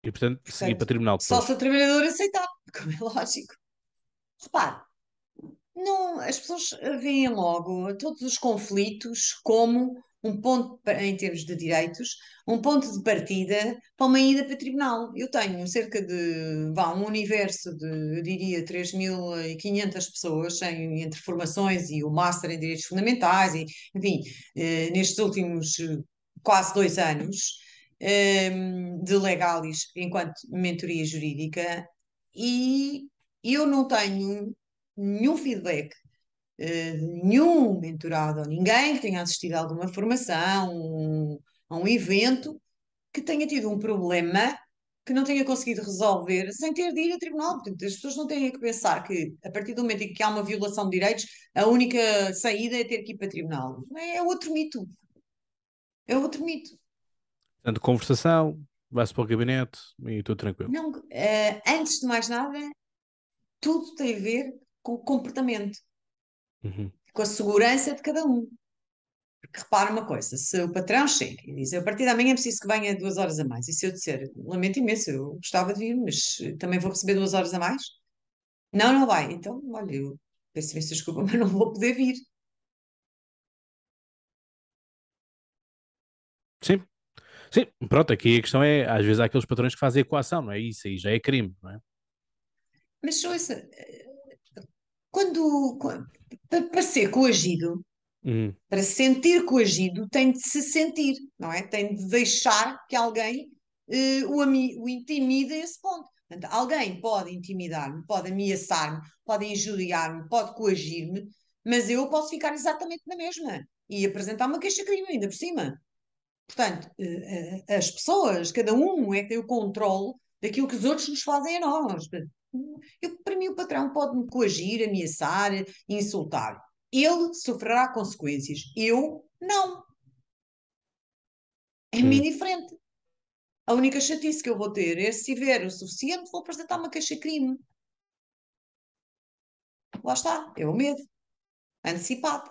E portanto, seguir Portanto, para tribunal Só depois. se o trabalhador aceitar, como é lógico. Repare, não, as pessoas veem logo todos os conflitos como um ponto, em termos de direitos, um ponto de partida para uma ida para tribunal. Eu tenho cerca de, vá, um universo de, eu diria, 3.500 pessoas em, entre formações e o Master em Direitos Fundamentais, e, enfim, eh, nestes últimos eh, quase dois anos, eh, de legalis enquanto mentoria jurídica, e eu não tenho nenhum feedback nenhum mentorado ou ninguém que tenha assistido a alguma formação, um- a um evento, que tenha tido um problema que não tenha conseguido resolver sem ter de ir a tribunal. Portanto, as pessoas não têm que pensar que, a partir do momento em que há uma violação de direitos, a única saída é ter que ir para tribunal. É outro mito. É outro mito. Portanto, conversação, vai-se para o gabinete e tudo tranquilo. Não, eh, antes de mais nada, tudo tem a ver com o comportamento. Uhum. com a segurança de cada um. Porque repara uma coisa, se o patrão chega e diz, a partir da manhã preciso que venha duas horas a mais, e se eu disser, lamento imenso, eu gostava de vir, mas eh, também vou receber duas horas a mais? Não, não vai. Então, olha, eu peço imensa desculpa, mas não vou poder vir. Sim. Sim, pronto, aqui a questão é, às vezes há aqueles patrões que fazem equação, não é? Isso aí já é crime, não é? Mas ouça, quando, quando para, ser coagido, Uhum. para se sentir coagido, tem de se sentir, não é? Tem de deixar que alguém eh, o, o intimide a esse ponto. Portanto, alguém pode intimidar-me, pode ameaçar-me, pode injuriar-me, pode coagir-me, mas eu posso ficar exatamente na mesma e apresentar uma queixa-crime ainda por cima. Portanto, eh, eh, as pessoas, cada um é que tem o controle daquilo que os outros nos fazem a nós. Eu, para mim, o patrão pode-me coagir, ameaçar, insultar. Ele sofrerá consequências. Eu, não. É-me Hum. indiferente. A única chatice que eu vou ter é se tiver o suficiente, vou apresentar uma queixa-crime. Lá está, é o medo. Antecipado.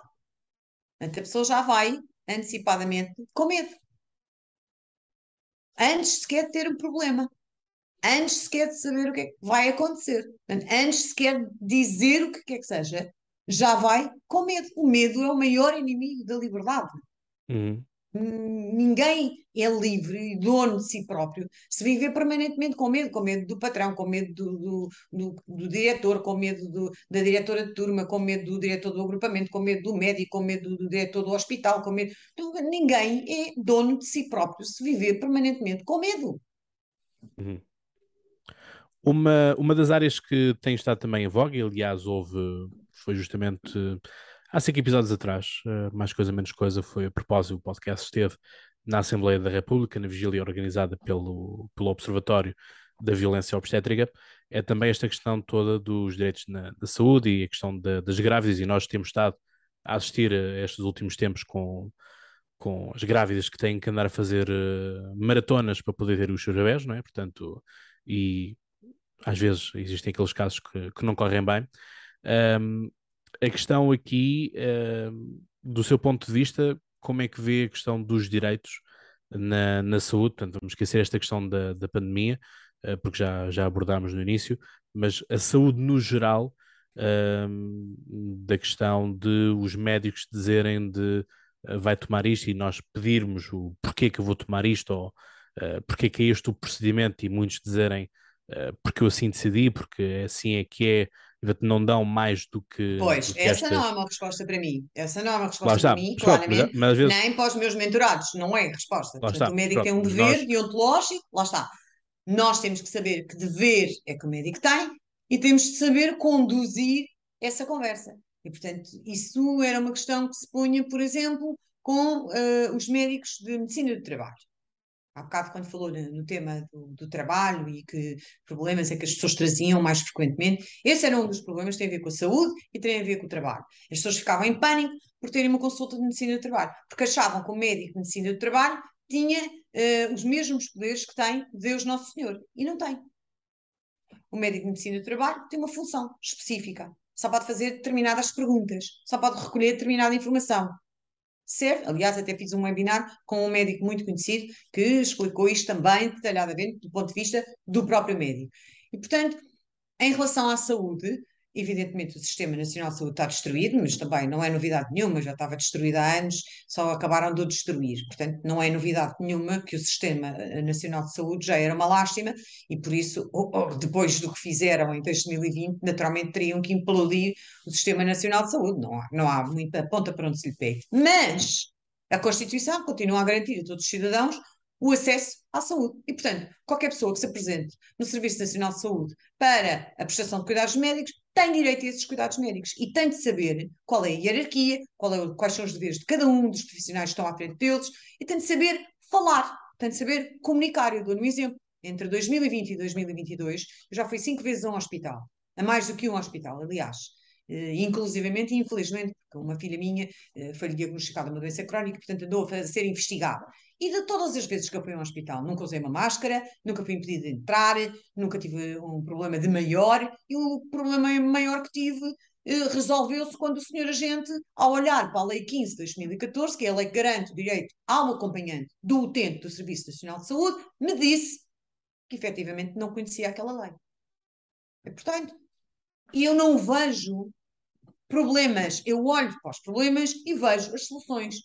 Portanto, a pessoa já vai antecipadamente com medo. Antes sequer de ter um problema. Antes sequer de saber o que é que vai acontecer. Antes sequer de dizer o que quer que seja, já vai com medo. O medo é o maior inimigo da liberdade. Uhum. Hum, Ninguém é livre e dono de si próprio se viver permanentemente com medo, com medo do patrão, com medo do, do, do, do diretor, com medo do- da diretora de turma, com medo do diretor do agrupamento, com medo do médico, com medo do, diretor do hospital, com medo. do- Ninguém é dono de si próprio se viver permanentemente com medo. Uhum. Uma, uma das áreas que tem estado também em voga, e aliás houve, foi justamente há cinco episódios atrás, eh, mais coisa menos coisa, foi a propósito, o podcast esteve na Assembleia da República, na vigília organizada pelo, pelo Observatório da Violência Obstétrica, é também esta questão toda dos direitos na, da saúde e a questão da- das grávidas, e nós temos estado a assistir a estes últimos tempos com, com as grávidas que têm que andar a fazer uh, maratonas para poder ter os seus bebés, não é? Portanto, e às vezes existem aqueles casos que, que não correm bem. Um, a questão aqui, um, do seu ponto de vista, como é que vê a questão dos direitos na, na saúde? Portanto, vamos esquecer esta questão da, da pandemia, uh, porque já, já abordámos no início, mas a saúde no geral, um, da questão de os médicos dizerem de uh, vai tomar isto e nós pedirmos o porquê que eu vou tomar isto ou uh, porquê que é este o procedimento e muitos dizerem porque eu assim decidi, porque assim é que é, não dão mais do que. Pois, do que essa não é uma resposta para mim. Essa não é uma resposta está, para mim, claramente. Mas, mas vezes... Nem para os meus mentorados, não é resposta. Portanto, está, o médico pronto, tem um dever nós... deontológico, lá está. Nós temos que saber que dever é que o médico tem e temos de saber conduzir essa conversa. E, portanto, isso era uma questão que se punha, por exemplo, com uh, os médicos de medicina do trabalho. Há bocado, quando falou no, tema do, do, trabalho e que problemas é que as pessoas traziam mais frequentemente, esse era um dos problemas que tem a ver com a saúde e tem a ver com o trabalho. As pessoas ficavam em pânico por terem uma consulta de medicina do trabalho, porque achavam que o médico de medicina do trabalho tinha uh, os mesmos poderes que tem Deus Nosso Senhor. E não tem. O médico de medicina do trabalho tem uma função específica. Só pode fazer determinadas perguntas, só pode recolher determinada informação. Certo? Aliás, até fiz um webinar com um médico muito conhecido que explicou isto também detalhadamente do ponto de vista do próprio médico. E, portanto, em relação à saúde, Evidentemente, o Sistema Nacional de Saúde está destruído, mas também não é novidade nenhuma, já estava destruído há anos, só acabaram de o destruir. Portanto, não é novidade nenhuma que o Sistema eh, Nacional de Saúde já era uma lástima e, por isso, depois do que fizeram em 2020, naturalmente teriam que implodir o Sistema Nacional de Saúde. Não há, não há muita ponta para onde se lhe pegue. Mas a Constituição continua a garantir a todos os cidadãos o acesso à saúde. E, portanto, qualquer pessoa que se apresente no Serviço Nacional de Saúde para a prestação de cuidados médicos tem direito a esses cuidados médicos e tem de saber qual é a hierarquia, é, quais são os deveres de cada um dos profissionais que estão à frente deles e tem de saber falar, tem de saber comunicar. Eu dou-lhe um exemplo. Entre 2020 e 2022, eu já fui cinco vezes a um hospital, a mais do que um hospital, aliás. Uh, inclusivamente, infelizmente, porque uma filha minha uh, foi diagnosticada uma doença crónica, portanto andou a ser investigada. E de todas as vezes que eu fui ao hospital, nunca usei uma máscara, nunca fui impedido de entrar, nunca tive um problema de maior, e o problema maior que tive uh, resolveu-se quando o senhor agente, ao olhar para a Lei 15 de 2014, que é a lei que garante o direito ao acompanhante do utente do Serviço Nacional de Saúde, me disse que efetivamente não conhecia aquela lei. E, portanto, eu não vejo problemas, eu olho para os problemas e vejo as soluções.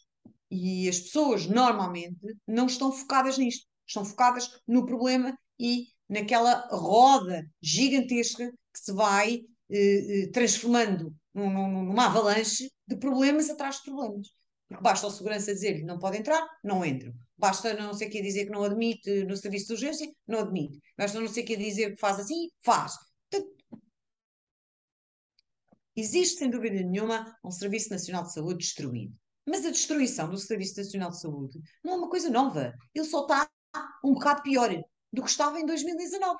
E as pessoas normalmente não estão focadas nisto, estão focadas no problema e naquela roda gigantesca que se vai eh, eh transformando num, numa avalanche de problemas atrás de problemas. Porque basta o segurança dizer-lhe não pode entrar, não entra. Basta não sei o que dizer que não admite no serviço de urgência, não admite. Basta não sei o que dizer que faz assim, faz. Existe, sem dúvida nenhuma, um Serviço Nacional de Saúde destruído. Mas a destruição do Serviço Nacional de Saúde não é uma coisa nova. Ele só está um bocado pior do que estava em 2019.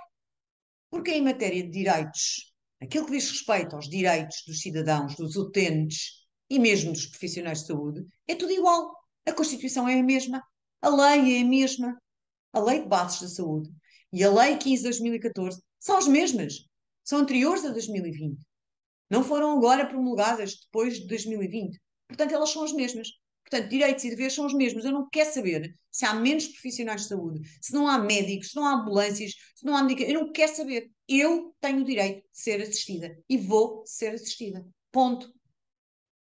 Porque em matéria de direitos, aquilo que diz respeito aos direitos dos cidadãos, dos utentes e mesmo dos profissionais de saúde, é tudo igual. A Constituição é a mesma, a lei é a mesma, a Lei de Bases da Saúde e a Lei 15 de 2014 são as mesmas, são anteriores a 2020. Não foram agora promulgadas depois de 2020. Portanto, elas são as mesmas. Portanto, direitos e deveres são os mesmos. Eu não quero saber se há menos profissionais de saúde, se não há médicos, se não há ambulâncias, se não há medicamentos. Eu não quero saber. Eu tenho o direito de ser assistida e vou ser assistida. Ponto.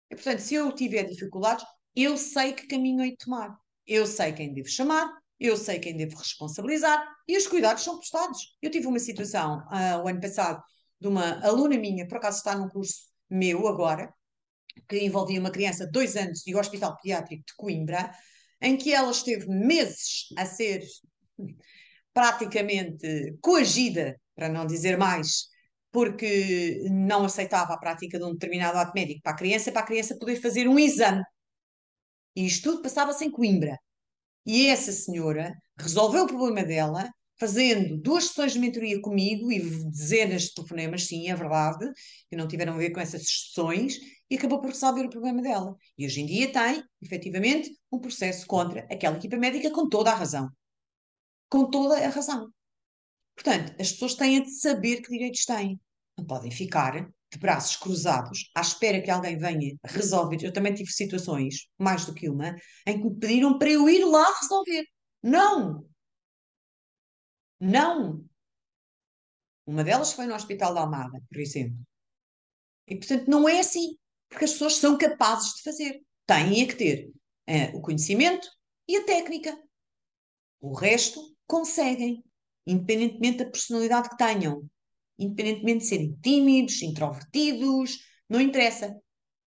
E, portanto, se eu tiver dificuldades, eu sei que caminho hei de tomar. Eu sei quem devo chamar, eu sei quem devo responsabilizar e os cuidados são prestados. Eu tive uma situação uh, o ano passado de uma aluna minha, por acaso está num curso meu agora, que envolvia uma criança de dois anos de Hospital Pediátrico de Coimbra, em que ela esteve meses a ser praticamente coagida, para não dizer mais, porque não aceitava a prática de um determinado ato médico para a criança, para a criança poder fazer um exame. E isto tudo passava-se em Coimbra. E essa senhora resolveu o problema dela fazendo duas sessões de mentoria comigo e dezenas de telefonemas, sim, é verdade, que não tiveram a ver com essas sessões, e acabou por resolver o problema dela. E hoje em dia tem, efetivamente, um processo contra aquela equipa médica com toda a razão. Com toda a razão. Portanto, as pessoas têm de saber que direitos têm. Não podem ficar de braços cruzados à espera que alguém venha resolver. Eu também tive situações, mais do que uma, em que me pediram para eu ir lá resolver. Não! Não! Uma delas foi no Hospital da Almada, por exemplo. E, portanto, não é assim, porque as pessoas são capazes de fazer. Têm é que ter uh, o conhecimento e a técnica. O resto conseguem, independentemente da personalidade que tenham independentemente de serem tímidos, introvertidos, não interessa.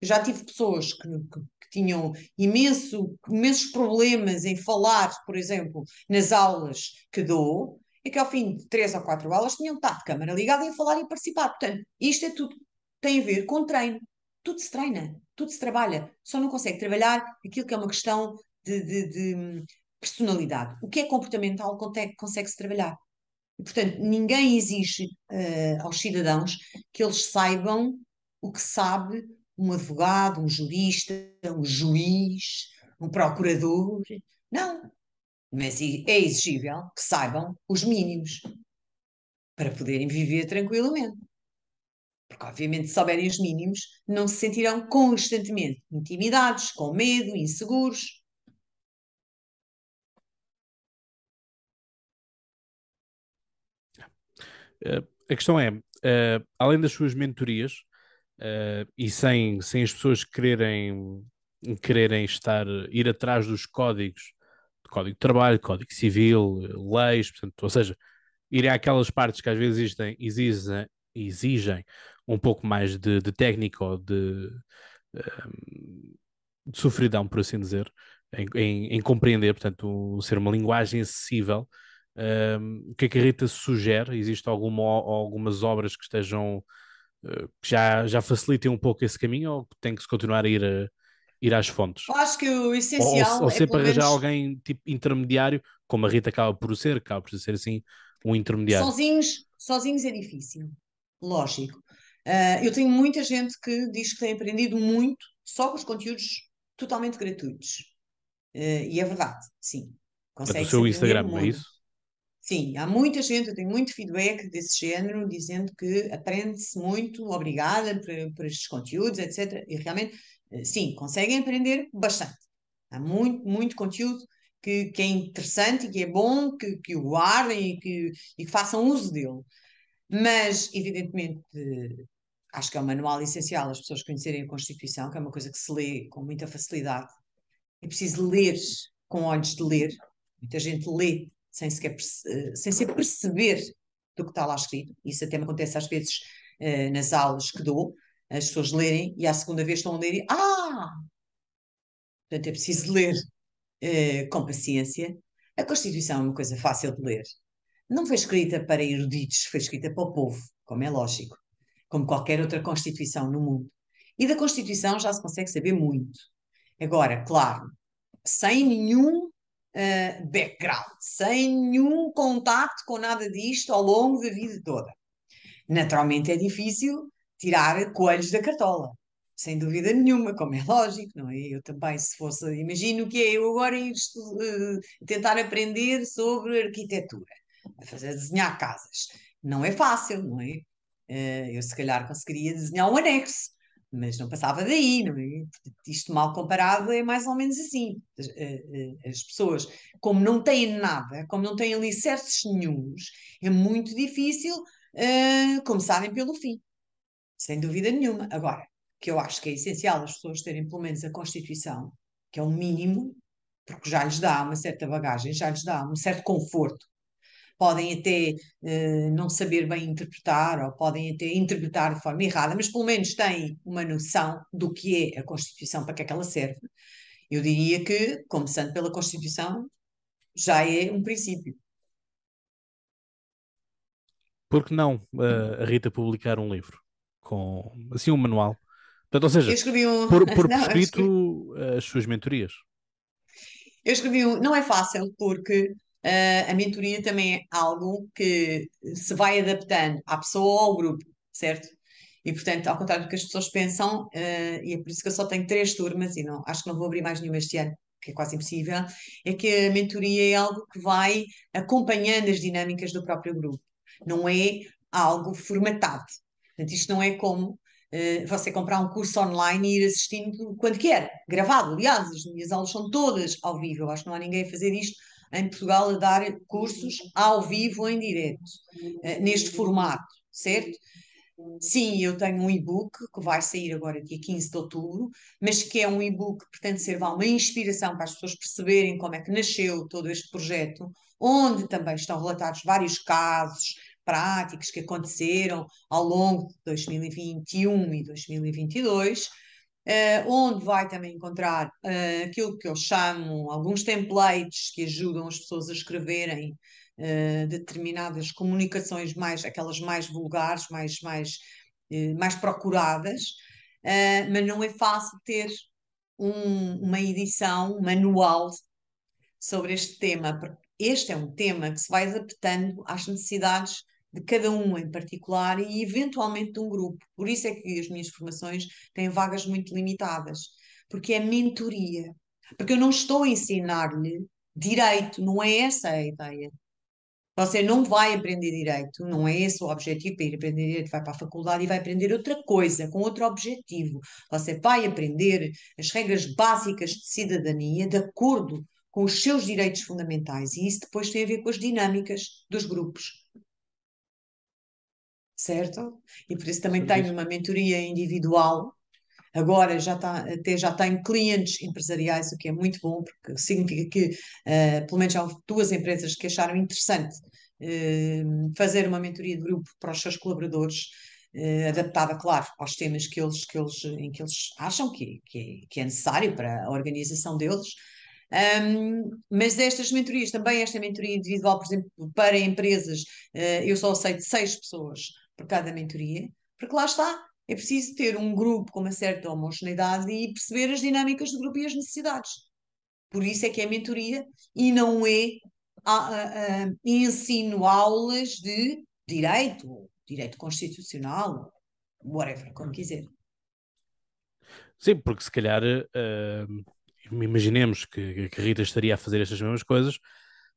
Já tive pessoas que, que, que, tinham imenso, imensos problemas em falar, por exemplo, nas aulas que dou, e que ao fim de três ou quatro aulas tinham estado de câmara ligada e a falar e participar. Portanto, isto é tudo, tem a ver com treino. Tudo se treina, tudo se trabalha. Só não consegue trabalhar aquilo que é uma questão de, de, de personalidade. O que é comportamental consegue-se trabalhar. E, portanto, ninguém exige uh, aos cidadãos que eles saibam o que sabe um advogado, um jurista, um juiz, um procurador. Não. Mas é exigível que saibam os mínimos para poderem viver tranquilamente. Porque, obviamente, se souberem os mínimos, não se sentirão constantemente intimidados, com medo, inseguros. Uh, a questão é, uh, além das suas mentorias, uh, e sem, sem as pessoas quererem, quererem estar, ir atrás dos códigos, código de trabalho, código civil, leis, portanto, ou seja, irem àquelas partes que às vezes existem, exigem, exigem um pouco mais de, de técnica ou de, de sofridão, por assim dizer, em, em, em compreender, portanto, ser uma linguagem acessível o que é que a Rita sugere? Existe alguma, algumas obras que estejam uh, que já, já facilitem um pouco esse caminho ou tem que se continuar a ir, a, ir às fontes? Eu acho que o essencial ou, ou, ou é sempre arranjar menos... alguém tipo intermediário, como a Rita acaba por ser, acaba por ser assim um intermediário. Sozinhos, sozinhos é difícil, lógico. Uh, eu tenho muita gente que diz que tem aprendido muito só com os conteúdos totalmente gratuitos. Uh, e é verdade, sim. Consegue o seu Instagram, é isso? Sim, há muita gente, eu tenho muito feedback desse género, dizendo que aprende-se muito, obrigada por, por estes conteúdos, etc. E realmente, sim, conseguem aprender bastante. Há muito, muito conteúdo que, que é interessante e que é bom, que, que o guardem e que, e que façam uso dele. Mas, evidentemente, acho que é um manual essencial as pessoas conhecerem a Constituição, que é uma coisa que se lê com muita facilidade. É preciso ler com olhos de ler. Muita gente lê sem sequer eh, sem se perceber do que está lá escrito. Isso até me acontece às vezes uh, nas aulas que dou, as pessoas lerem e à segunda vez estão a ler e ah! Portanto, é preciso ler uh, com paciência. A Constituição é uma coisa fácil de ler. Não foi escrita para eruditos, foi escrita para o povo, como é lógico, como qualquer outra Constituição no mundo. E da Constituição já se consegue saber muito. Agora, claro, sem nenhum uh, background, sem nenhum contacto com nada disto ao longo da vida toda. Naturalmente é difícil tirar coelhos da cartola, sem dúvida nenhuma, como é lógico, não é? Eu também, se fosse, imagino que é eu agora ir uh, tentar aprender sobre arquitetura, a fazer desenhar casas. Não é fácil, não é? Uh, eu se calhar conseguiria desenhar um anexo, mas não passava daí, não é? Isto mal comparado é mais ou menos assim. As, eh, as pessoas, como não têm nada, como não têm alicerces nenhums, é muito difícil uh, começarem pelo fim, sem dúvida nenhuma. Agora, que eu acho que é essencial as pessoas terem pelo menos a Constituição, que é o mínimo, porque já lhes dá uma certa bagagem, já lhes dá um certo conforto podem até uh, não saber bem interpretar ou podem até interpretar de forma errada, mas pelo menos têm uma noção do que é a Constituição, para que é que ela serve. Eu diria que, começando pela Constituição, já é um princípio. Por que não uh, a Rita publicar um livro com assim um manual? Portanto, ou seja, um... por, por não, escrito escrevi... as suas mentorias. Eu escrevi um, não é fácil, porque uh, a mentoria também é algo que se vai adaptando à pessoa ou ao grupo, certo? E, portanto, ao contrário do que as pessoas pensam, uh, e é por isso que eu só tenho três turmas e não, acho que não vou abrir mais nenhuma este ano, que é quase impossível, é que a mentoria é algo que vai acompanhando as dinâmicas do próprio grupo, não é algo formatado. Portanto, isto não é como uh, você comprar um curso online e ir assistindo quando quer, gravado. Aliás, as minhas aulas são todas ao vivo, eu acho que não há ninguém a fazer isto em Portugal a dar cursos ao vivo, em direto, uh, neste formato, certo? Sim, eu tenho um e-book que vai sair agora dia 15 de outubro, mas que é um e-book que pretende ser uma inspiração para as pessoas perceberem como é que nasceu todo este projeto, onde também estão relatados vários casos práticos que aconteceram ao longo de 2021 e 2022, uh, eh, onde vai também encontrar uh, aquilo que eu chamo alguns templates que ajudam as pessoas a escreverem uh, determinadas comunicações mais, aquelas mais vulgares, mais, mais, mais procuradas, mas não é fácil ter um, uma edição manual sobre este tema, porque este é um tema que se vai adaptando às necessidades de cada um em particular e eventualmente de um grupo. Por isso é que as minhas formações têm vagas muito limitadas, porque é mentoria. Porque eu não estou a ensinar-lhe direito, não é essa a ideia. Você não vai aprender direito, não é esse o objetivo para ir aprender direito, vai para a faculdade e vai aprender outra coisa, com outro objetivo. Você vai aprender as regras básicas de cidadania de acordo com os seus direitos fundamentais e isso depois tem a ver com as dinâmicas dos grupos. Certo? E por isso também tenho uma mentoria individual Agora já está, até já tem clientes empresariais, o que é muito bom, porque significa que uh, pelo menos há duas empresas que acharam interessante uh, fazer uma mentoria de grupo para os seus colaboradores, uh, adaptada, claro, aos temas que eles, que eles, em que eles acham que, que, é, que é necessário para a organização deles. Um, mas destas mentorias, também esta mentoria individual, por exemplo, para empresas, eu só aceito seis pessoas por cada mentoria, porque lá está, é preciso ter um grupo com uma certa homogeneidade e perceber as dinâmicas do grupo e as necessidades. Por isso é que é mentoria e não é a, a, a, ensino aulas de direito, direito constitucional, whatever, como quiser. Sim, porque se calhar uh, imaginemos que, que Rita estaria a fazer estas mesmas coisas,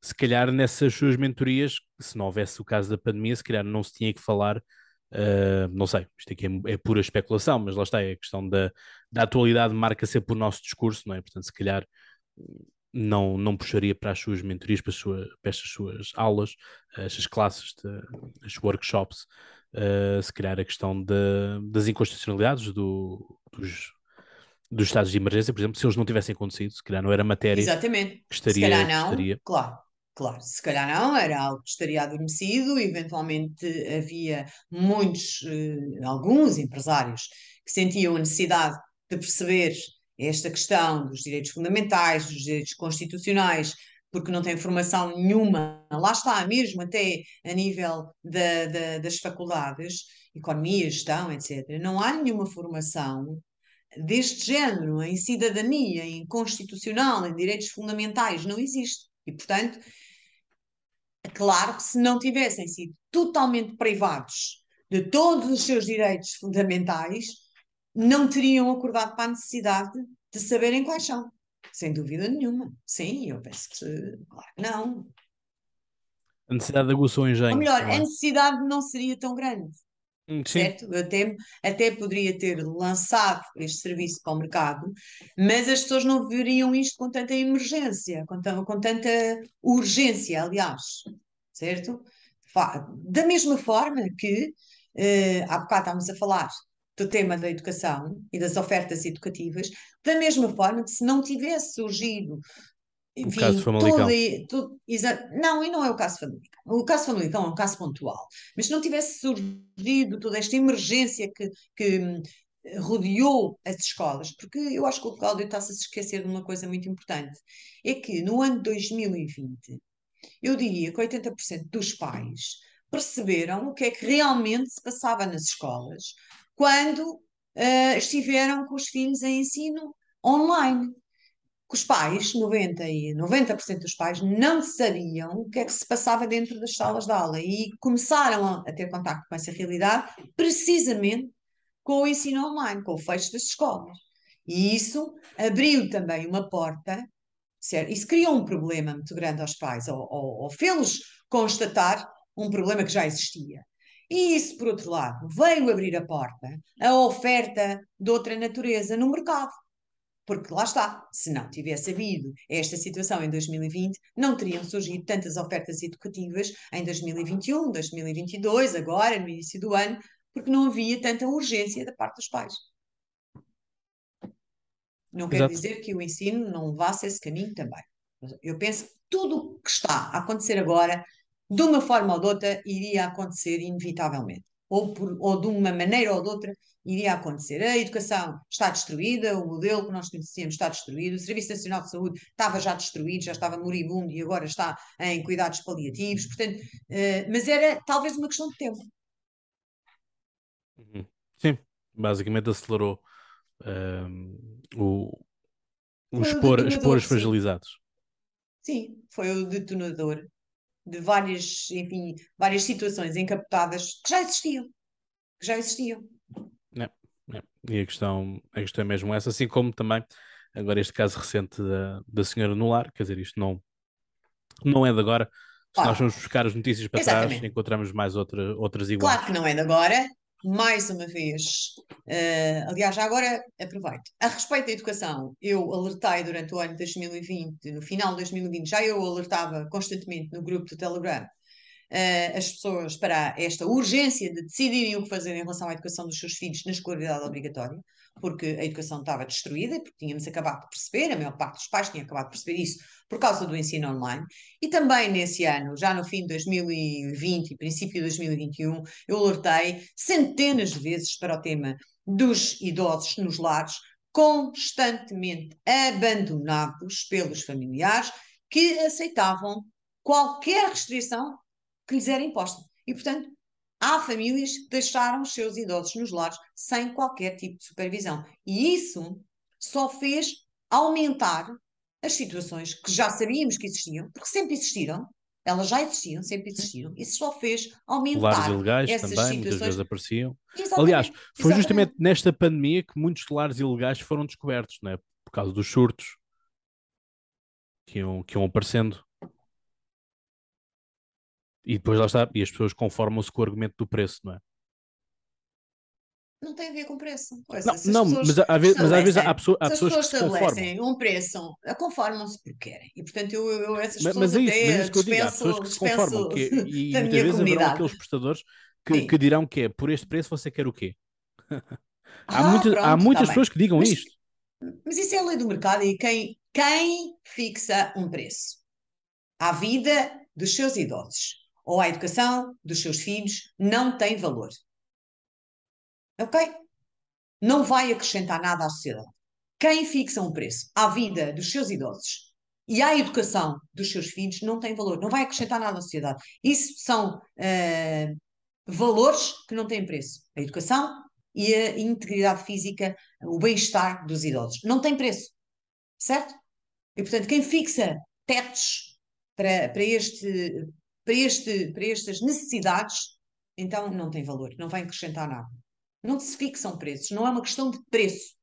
se calhar nessas suas mentorias, se não houvesse o caso da pandemia, se calhar não se tinha que falar Uh, não sei, isto aqui é, é, pura especulação, mas lá está, é a questão da, da atualidade marca sempre o nosso discurso, não é? Portanto, se calhar não, não puxaria para as suas mentorias, para, sua, para estas suas aulas, estas classes, de, as workshops, uh, se calhar a questão de, das inconstitucionalidades do, dos, dos estados de emergência, por exemplo, se eles não tivessem acontecido, se calhar não era matéria Exatamente. que estaria. Se calhar não, estaria... claro. Claro, se calhar não, era algo que estaria adormecido, eventualmente havia muitos, eh, alguns empresários que sentiam a necessidade de perceber esta questão dos direitos fundamentais, dos direitos constitucionais, porque não têm formação nenhuma, lá está, mesmo até a nível da, da, das faculdades, economia, gestão, etc. Não há nenhuma formação deste género em cidadania, em constitucional, em direitos fundamentais, não existe. E, portanto, claro que se não tivessem sido totalmente privados de todos os seus direitos fundamentais, não teriam acordado para a necessidade de saberem quais são. Sem dúvida nenhuma. Sim, eu penso que claro que não. A necessidade de aguçou o engenho. Ou melhor, a necessidade não seria tão grande. Sim. Certo? Até, até poderia ter lançado este serviço para o mercado, mas as pessoas não veriam isto com tanta emergência, com, com tanta urgência, aliás, certo? Da mesma forma que uh, há bocado estávamos a falar do tema da educação e das ofertas educativas, da mesma forma que se não tivesse surgido enfim, o caso Famalicão. Todo, não, e não é o caso Famalicão. O caso Famalicão é um caso pontual. Mas se não tivesse surgido toda esta emergência que, que hum, rodeou as escolas, porque eu acho que o Cláudio está-se a se esquecer de uma coisa muito importante, é que no ano 2020, eu diria que 80% dos pais perceberam o que é que realmente se passava nas escolas quando uh, estiveram com os filhos em ensino online que os pais, 90%, e 90 dos pais, não sabiam o que é que se passava dentro das salas de aula e começaram a, ter contato com essa realidade precisamente com o ensino online, com o fecho das escolas. E isso abriu também uma porta, certo? Isso criou um problema muito grande aos pais, ou, ou, ou fê-los constatar um problema que já existia. E isso, por outro lado, veio abrir a porta a oferta de outra natureza no mercado. Porque lá está, se não tivesse havido esta situação em 2020, não teriam surgido tantas ofertas educativas em 2021, 2022, agora, no início do ano, porque não havia tanta urgência da parte dos pais. Não quer dizer que o ensino não levasse esse caminho também. Eu penso que tudo o que está a acontecer agora, de uma forma ou de outra, iria acontecer inevitavelmente. Ou, por, ou de uma maneira ou de outra, iria acontecer. A educação está destruída, o modelo que nós conhecíamos está destruído, o Serviço Nacional de Saúde estava já destruído, já estava moribundo e agora está em cuidados paliativos, portanto, uh, mas era talvez uma questão de tempo. Uhum. Sim, basicamente acelerou um, o, o expor, expor os fragilizados. Sim, foi o detonador de várias, enfim, várias situações encapotadas que já existiam. Que já existiam. É, é. E a questão, a questão é mesmo essa, assim como também agora este caso recente da, da senhora no lar, quer dizer, isto não, não é de agora. Se ah, nós vamos buscar as notícias para exatamente. trás, encontramos mais outra, outras iguais. Claro que não é de agora, mais uma vez, uh, aliás, já agora aproveito. A respeito da educação, eu alertei durante o ano de 2020, no final de 2020, já eu alertava constantemente no grupo do Telegram uh, as pessoas para esta urgência de decidirem o que fazer em relação à educação dos seus filhos na escolaridade obrigatória, porque a educação estava destruída, porque tínhamos acabado de perceber, a maior parte dos pais tinha acabado de perceber isso por causa do ensino online. E também nesse ano, já no fim de 2020 e princípio de 2021, eu alertei centenas de vezes para o tema dos idosos nos lares, constantemente abandonados pelos familiares que aceitavam qualquer restrição que lhes era imposta. E, portanto, há famílias que deixaram os seus idosos nos lares sem qualquer tipo de supervisão. E isso só fez aumentar as situações que já sabíamos que existiam, porque sempre existiram, elas já existiam, sempre existiram. Isso só fez aumentar Lares ilegais essas também, situações. muitas vezes apareciam. Exatamente, Aliás, foi exatamente. justamente nesta pandemia que muitos lares ilegais foram descobertos, não é? por causa dos surtos que iam, que iam aparecendo. E depois lá está, e as pessoas conformam-se com o argumento do preço, não é? Não tem a ver com preço. não, não mas, às vezes, mas às vezes há, pessoa, há pessoas, pessoas, que se conformam. um preço, conformam-se porque querem. E portanto, eu, eu essas mas, pessoas mas é isso, mas é isso que eu digo, há pessoas que se conformam. Que, e muitas vezes haverão aqueles prestadores que, que, dirão que é por este preço você quer o quê? há, ah, muitas, pronto, há muitas tá pessoas bem. que digam mas, isto. Mas isso é a lei do mercado e quem, quem fixa um preço? À vida dos seus idosos ou à educação dos seus filhos não tem valor. Ok? Não vai acrescentar nada à sociedade. Quem fixa um preço à vida dos seus idosos e à educação dos seus filhos não tem valor, não vai acrescentar nada à sociedade. Isso são uh, valores que não têm preço. A educação e a integridade física, o bem-estar dos idosos. Não tem preço. Certo? E, portanto, quem fixa tetos para, para este para, este, para estas necessidades, então não tem valor, não vai acrescentar nada. Não se fixam preços, não é uma questão de preço.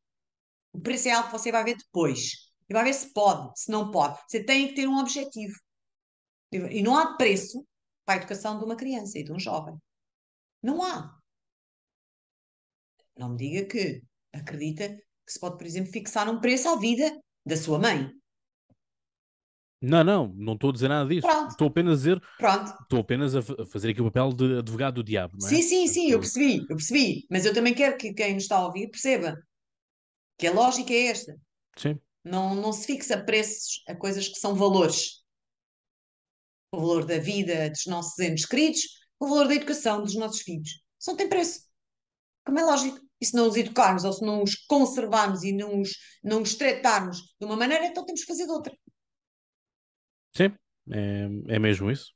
O preço é algo que você vai ver depois. E vai ver se pode, se não pode. Você tem que ter um objetivo. E não há preço para a educação de uma criança e de um jovem. Não há. Não me diga que acredita que se pode, por exemplo, fixar um preço à vida da sua mãe. Não, não, não estou a dizer nada disso. Pronto. Estou apenas a dizer. Pronto. Estou apenas a fazer aqui o papel de advogado do diabo, não é? Sim, sim, sim, eu percebi, eu percebi. Mas eu também quero que quem nos está a ouvir perceba que a lógica é esta. Sim. Não, não se fixa preços a coisas que são valores. O valor da vida dos nossos entes queridos, o valor da educação dos nossos filhos. Isso não tem preço. Como é lógico. E se não os educarmos ou se não os conservarmos e não os, não os tratarmos de uma maneira, então temos que fazer de outra. Sim, é, é mesmo isso.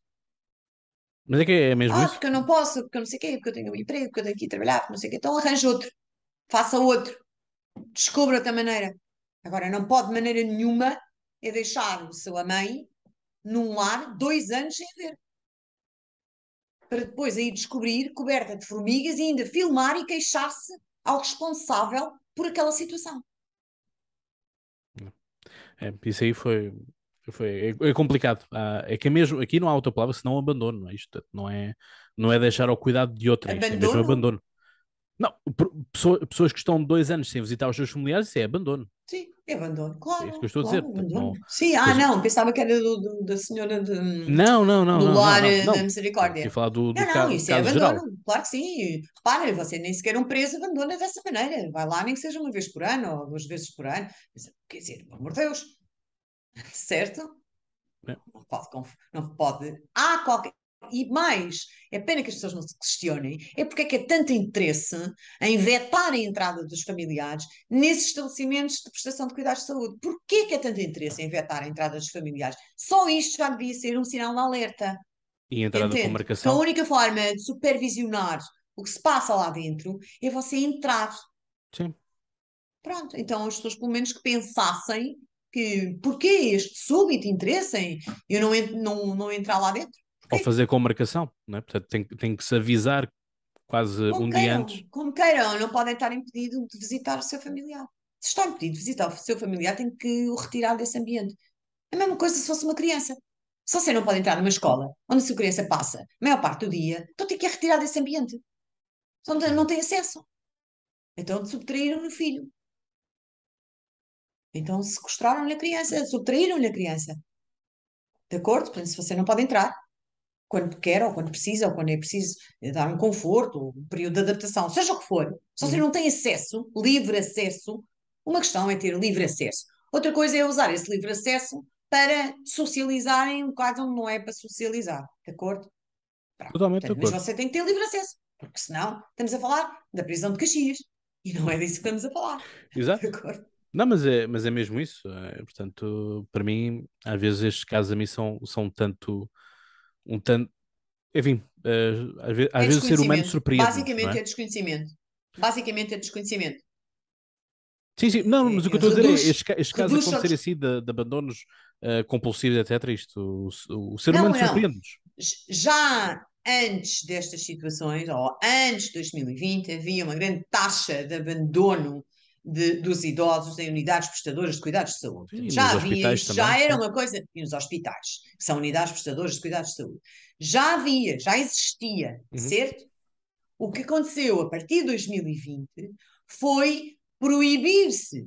Mas é que é mesmo ah, isso. porque eu não posso, porque eu não sei o quê, porque eu tenho um emprego, porque eu tenho que ir trabalhar, porque não sei o quê. Então arranje outro. Faça outro. Descubra outra maneira. Agora, não pode de maneira nenhuma é deixar o seu mãe num lar dois anos sem ver. Para depois aí descobrir coberta de formigas e ainda filmar e queixar-se ao responsável por aquela situação. É, isso aí foi, foi é, é complicado. Ah, é que é mesmo, aqui não há outra palavra senão abandono, não é? Isto não é, não é deixar ao cuidado de outra, isto é mesmo abandono. Não, pessoas que estão dois anos sem visitar os seus familiares, isso é abandono. Sim, é abandono, claro. É isso que eu estou claro, a dizer. Não, Sim, ah, não, pensava que era do, do, da senhora de, não, não, não, do não, lar não, não, da misericórdia. falar do, do não, não, caso, isso é abandono, geral. claro que sim. Repara, você nem sequer um preso abandona dessa maneira. Vai lá, nem que seja uma vez por ano ou duas vezes por ano. Quer dizer, pelo amor de Deus, certo? É. Não pode, não pode. Há qualquer. E mais, é pena que as pessoas não se questionem, é porque é que há tanto interesse em vetar a entrada dos familiares nesses estabelecimentos de prestação de cuidados de saúde. Porquê que há tanto interesse em vetar a entrada dos familiares? Só isto já devia ser um sinal de alerta. E a entrada Entende? com marcação? Então a única forma de supervisionar o que se passa lá dentro é você entrar. Sim. Pronto, então as pessoas pelo menos que pensassem que porquê este súbito interesse em eu não, não, não entrar lá dentro? Ou fazer com marcação, não é? Portanto, tem, tem que se avisar quase como um queiram, dia antes. Como queiram, não podem estar impedidos de visitar o seu familiar. Se está impedido de visitar o seu familiar, tem que o retirar desse ambiente. A mesma coisa se fosse uma criança. Se você não pode entrar numa escola onde a sua criança passa a maior parte do dia, então tem que a retirar desse ambiente. Tem, não tem acesso. Então subtraíram-lhe o filho. Então sequestraram-lhe a criança, subtraíram-lhe a criança. De acordo? Portanto, se você não pode entrar, quando quer, ou quando precisa, ou quando é preciso dar um conforto, um período de adaptação, seja o que for. Se você uhum. não tem acesso, livre acesso, uma questão é ter livre acesso. Outra coisa é usar esse livre acesso para socializar em um onde não é para socializar. De acordo? Pronto. Totalmente Portanto, de acordo. Mas você tem que ter livre acesso, porque senão estamos a falar da prisão de Caxias. E não é disso que estamos a falar. Exato. De acordo? Não, mas é, mas é mesmo isso. É, portanto, para mim, às vezes estes casos a mim são, são tanto um tanto. Enfim, uh, às, vezes, às é vezes o ser humano surpreende. Basicamente é? é? desconhecimento. Basicamente é desconhecimento. Sim, sim, não, mas o que eu estou a dizer é estes, estes casos acontecerem assim de, de abandonos uh, compulsivos, etc. Isto, o, o ser humano surpreende-nos. Já antes destas situações, ou antes de 2020, havia uma grande taxa de abandono de, dos idosos em unidades prestadoras de cuidados de saúde. Sim, já havia isto, já era uma coisa, e nos hospitais, que são unidades prestadoras de cuidados de saúde. Já havia, já existia, uhum. certo? O que aconteceu a partir de 2020 foi proibir-se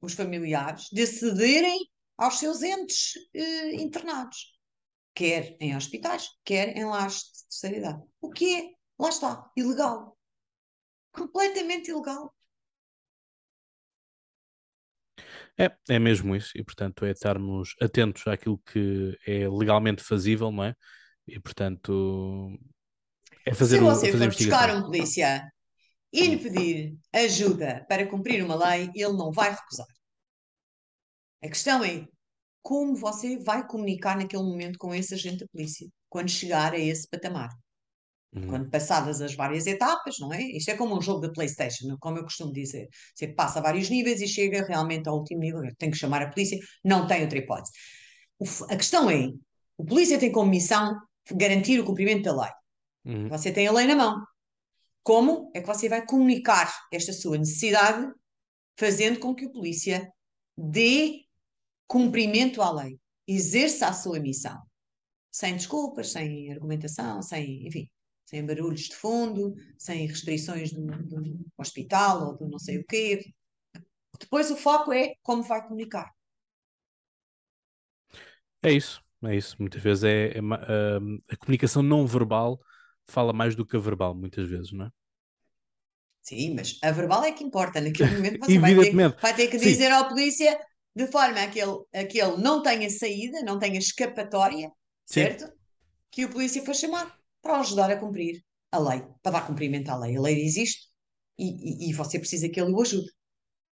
os familiares de acederem aos seus entes eh, internados, quer em hospitais, quer em lares de terceira idade. O que é, lá está, ilegal. Completamente ilegal. É, é mesmo isso, e portanto é estarmos atentos àquilo que é legalmente fazível, não é? E portanto é fazer Se você fazer for buscar um polícia e lhe pedir ajuda para cumprir uma lei, ele não vai recusar. A questão é como você vai comunicar naquele momento com esse agente da polícia quando chegar a esse patamar. Uhum. Quando passadas as várias etapas, não é? Isto é como um jogo da PlayStation, como eu costumo dizer. Você passa vários níveis e chega realmente ao último nível. Tem que chamar a polícia, não tem outra hipótese. A questão é: o polícia tem como missão garantir o cumprimento da lei. Uhum. Você tem a lei na mão. Como é que você vai comunicar esta sua necessidade, fazendo com que o polícia dê cumprimento à lei, exerça a sua missão? Sem desculpas, sem argumentação, sem, enfim, sem barulhos de fundo, sem restrições do, do hospital ou do não sei o quê. Depois o foco é como vai comunicar. É isso, é isso. Muitas vezes é, é a, a comunicação não verbal fala mais do que a verbal, muitas vezes, não é? Sim, mas a verbal é que importa. Naquele momento você vai ter, vai ter que dizer Sim. à polícia de forma a que ele, a que ele não tenha saída, não tenha escapatória, certo? Sim. Que o polícia foi chamado para ajudar a cumprir a lei, para dar cumprimento à lei. A lei existe e, e, e você precisa que ele o ajude.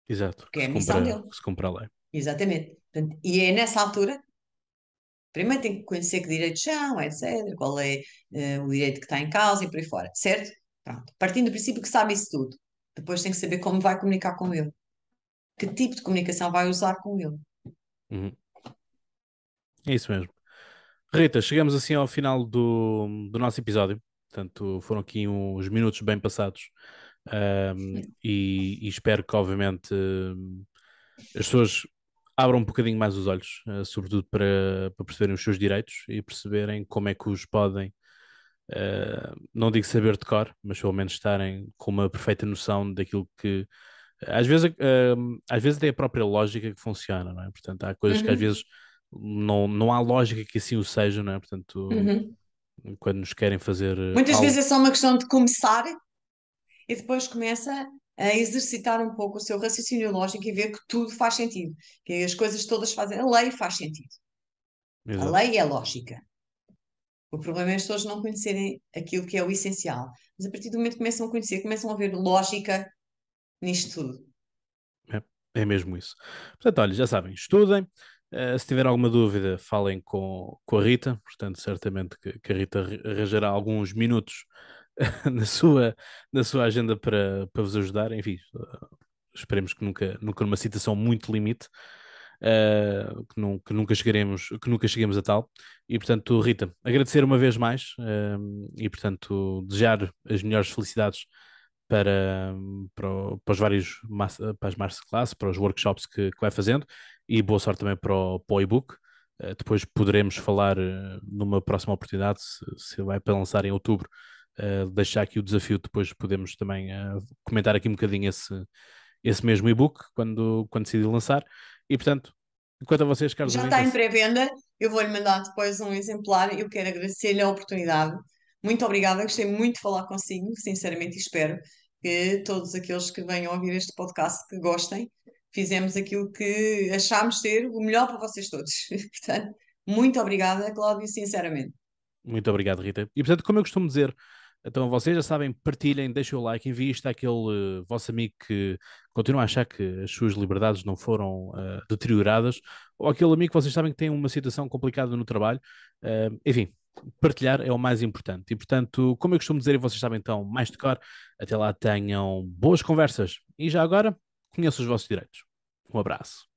Exato. Porque é a missão dele. Se cumpra a lei. Exatamente. Portanto, e é nessa altura, primeiro tem que conhecer que direitos são, etc., qual é uh, o direito que está em causa e por aí fora, certo? Pronto. Partindo do princípio que sabe isso tudo. Depois tem que saber como vai comunicar com ele. Que tipo de comunicação vai usar com ele. Uhum. É isso mesmo. Rita, chegamos assim ao final do, do nosso episódio. Portanto, foram aqui uns minutos bem passados Um, e, e, espero que, obviamente, as pessoas abram um bocadinho mais os olhos, uh, sobretudo para, para perceberem os seus direitos e perceberem como é que os podem, uh, não digo saber de cor, mas pelo menos estarem com uma perfeita noção daquilo que. Às vezes, uh, às vezes é a própria lógica que funciona, não é? Portanto, há coisas uhum. que às uhum. vezes não, não há lógica que assim o seja, não é? Portanto, uhum. quando nos querem fazer. Muitas algo... vezes é só uma questão de começar e depois começa a exercitar um pouco o seu raciocínio lógico e ver que tudo faz sentido, que as coisas todas fazem. A lei faz sentido. Exato. A lei é lógica. O problema é as pessoas não conhecerem aquilo que é o essencial. Mas a partir do momento que começam a conhecer, começam a ver lógica nisto tudo. É, é mesmo isso. Portanto, olha, já sabem, estudem. Uh, se tiver alguma dúvida, falem com, com a Rita. Portanto, certamente que, que a Rita arranjará alguns minutos na sua, na sua agenda para, para vos ajudar. Enfim, uh, esperemos que nunca, nunca numa situação muito limite, uh, que, que, nunca chegaremos, que nunca cheguemos a tal. E portanto, Rita, agradecer uma vez mais e portanto desejar as melhores felicidades para, para, para os vários para as masterclass, para os workshops que, que vai fazendo e boa sorte também para o, para o e-book. Uh, depois poderemos falar numa próxima oportunidade, se, se vai para lançar em outubro, uh, deixar aqui o desafio, depois podemos também comentar aqui um bocadinho esse, esse mesmo e-book quando, quando decidir lançar. E portanto, enquanto a vocês, Carlos. Já está em pré-venda, eu vou-lhe mandar depois um exemplar. Eu quero agradecer-lhe a oportunidade. Muito obrigada, gostei muito de falar consigo, sinceramente, e espero que todos aqueles que venham ouvir este podcast que gostem. Fizemos aquilo que achámos ser o melhor para vocês todos. portanto, muito obrigada, Cláudio, sinceramente. Muito obrigado, Rita. E portanto, como eu costumo dizer então vocês já sabem, partilhem, deixem o like, enviem isto àquele uh, vosso amigo que continua a achar que as suas liberdades não foram uh, deterioradas, ou aquele amigo que vocês sabem que tem uma situação complicada no trabalho. Uh, enfim, partilhar é o mais importante. E portanto, como eu costumo dizer, e vocês sabem então, mais de cor, até lá tenham boas conversas. E já agora, conheçam os vossos direitos. Um abraço.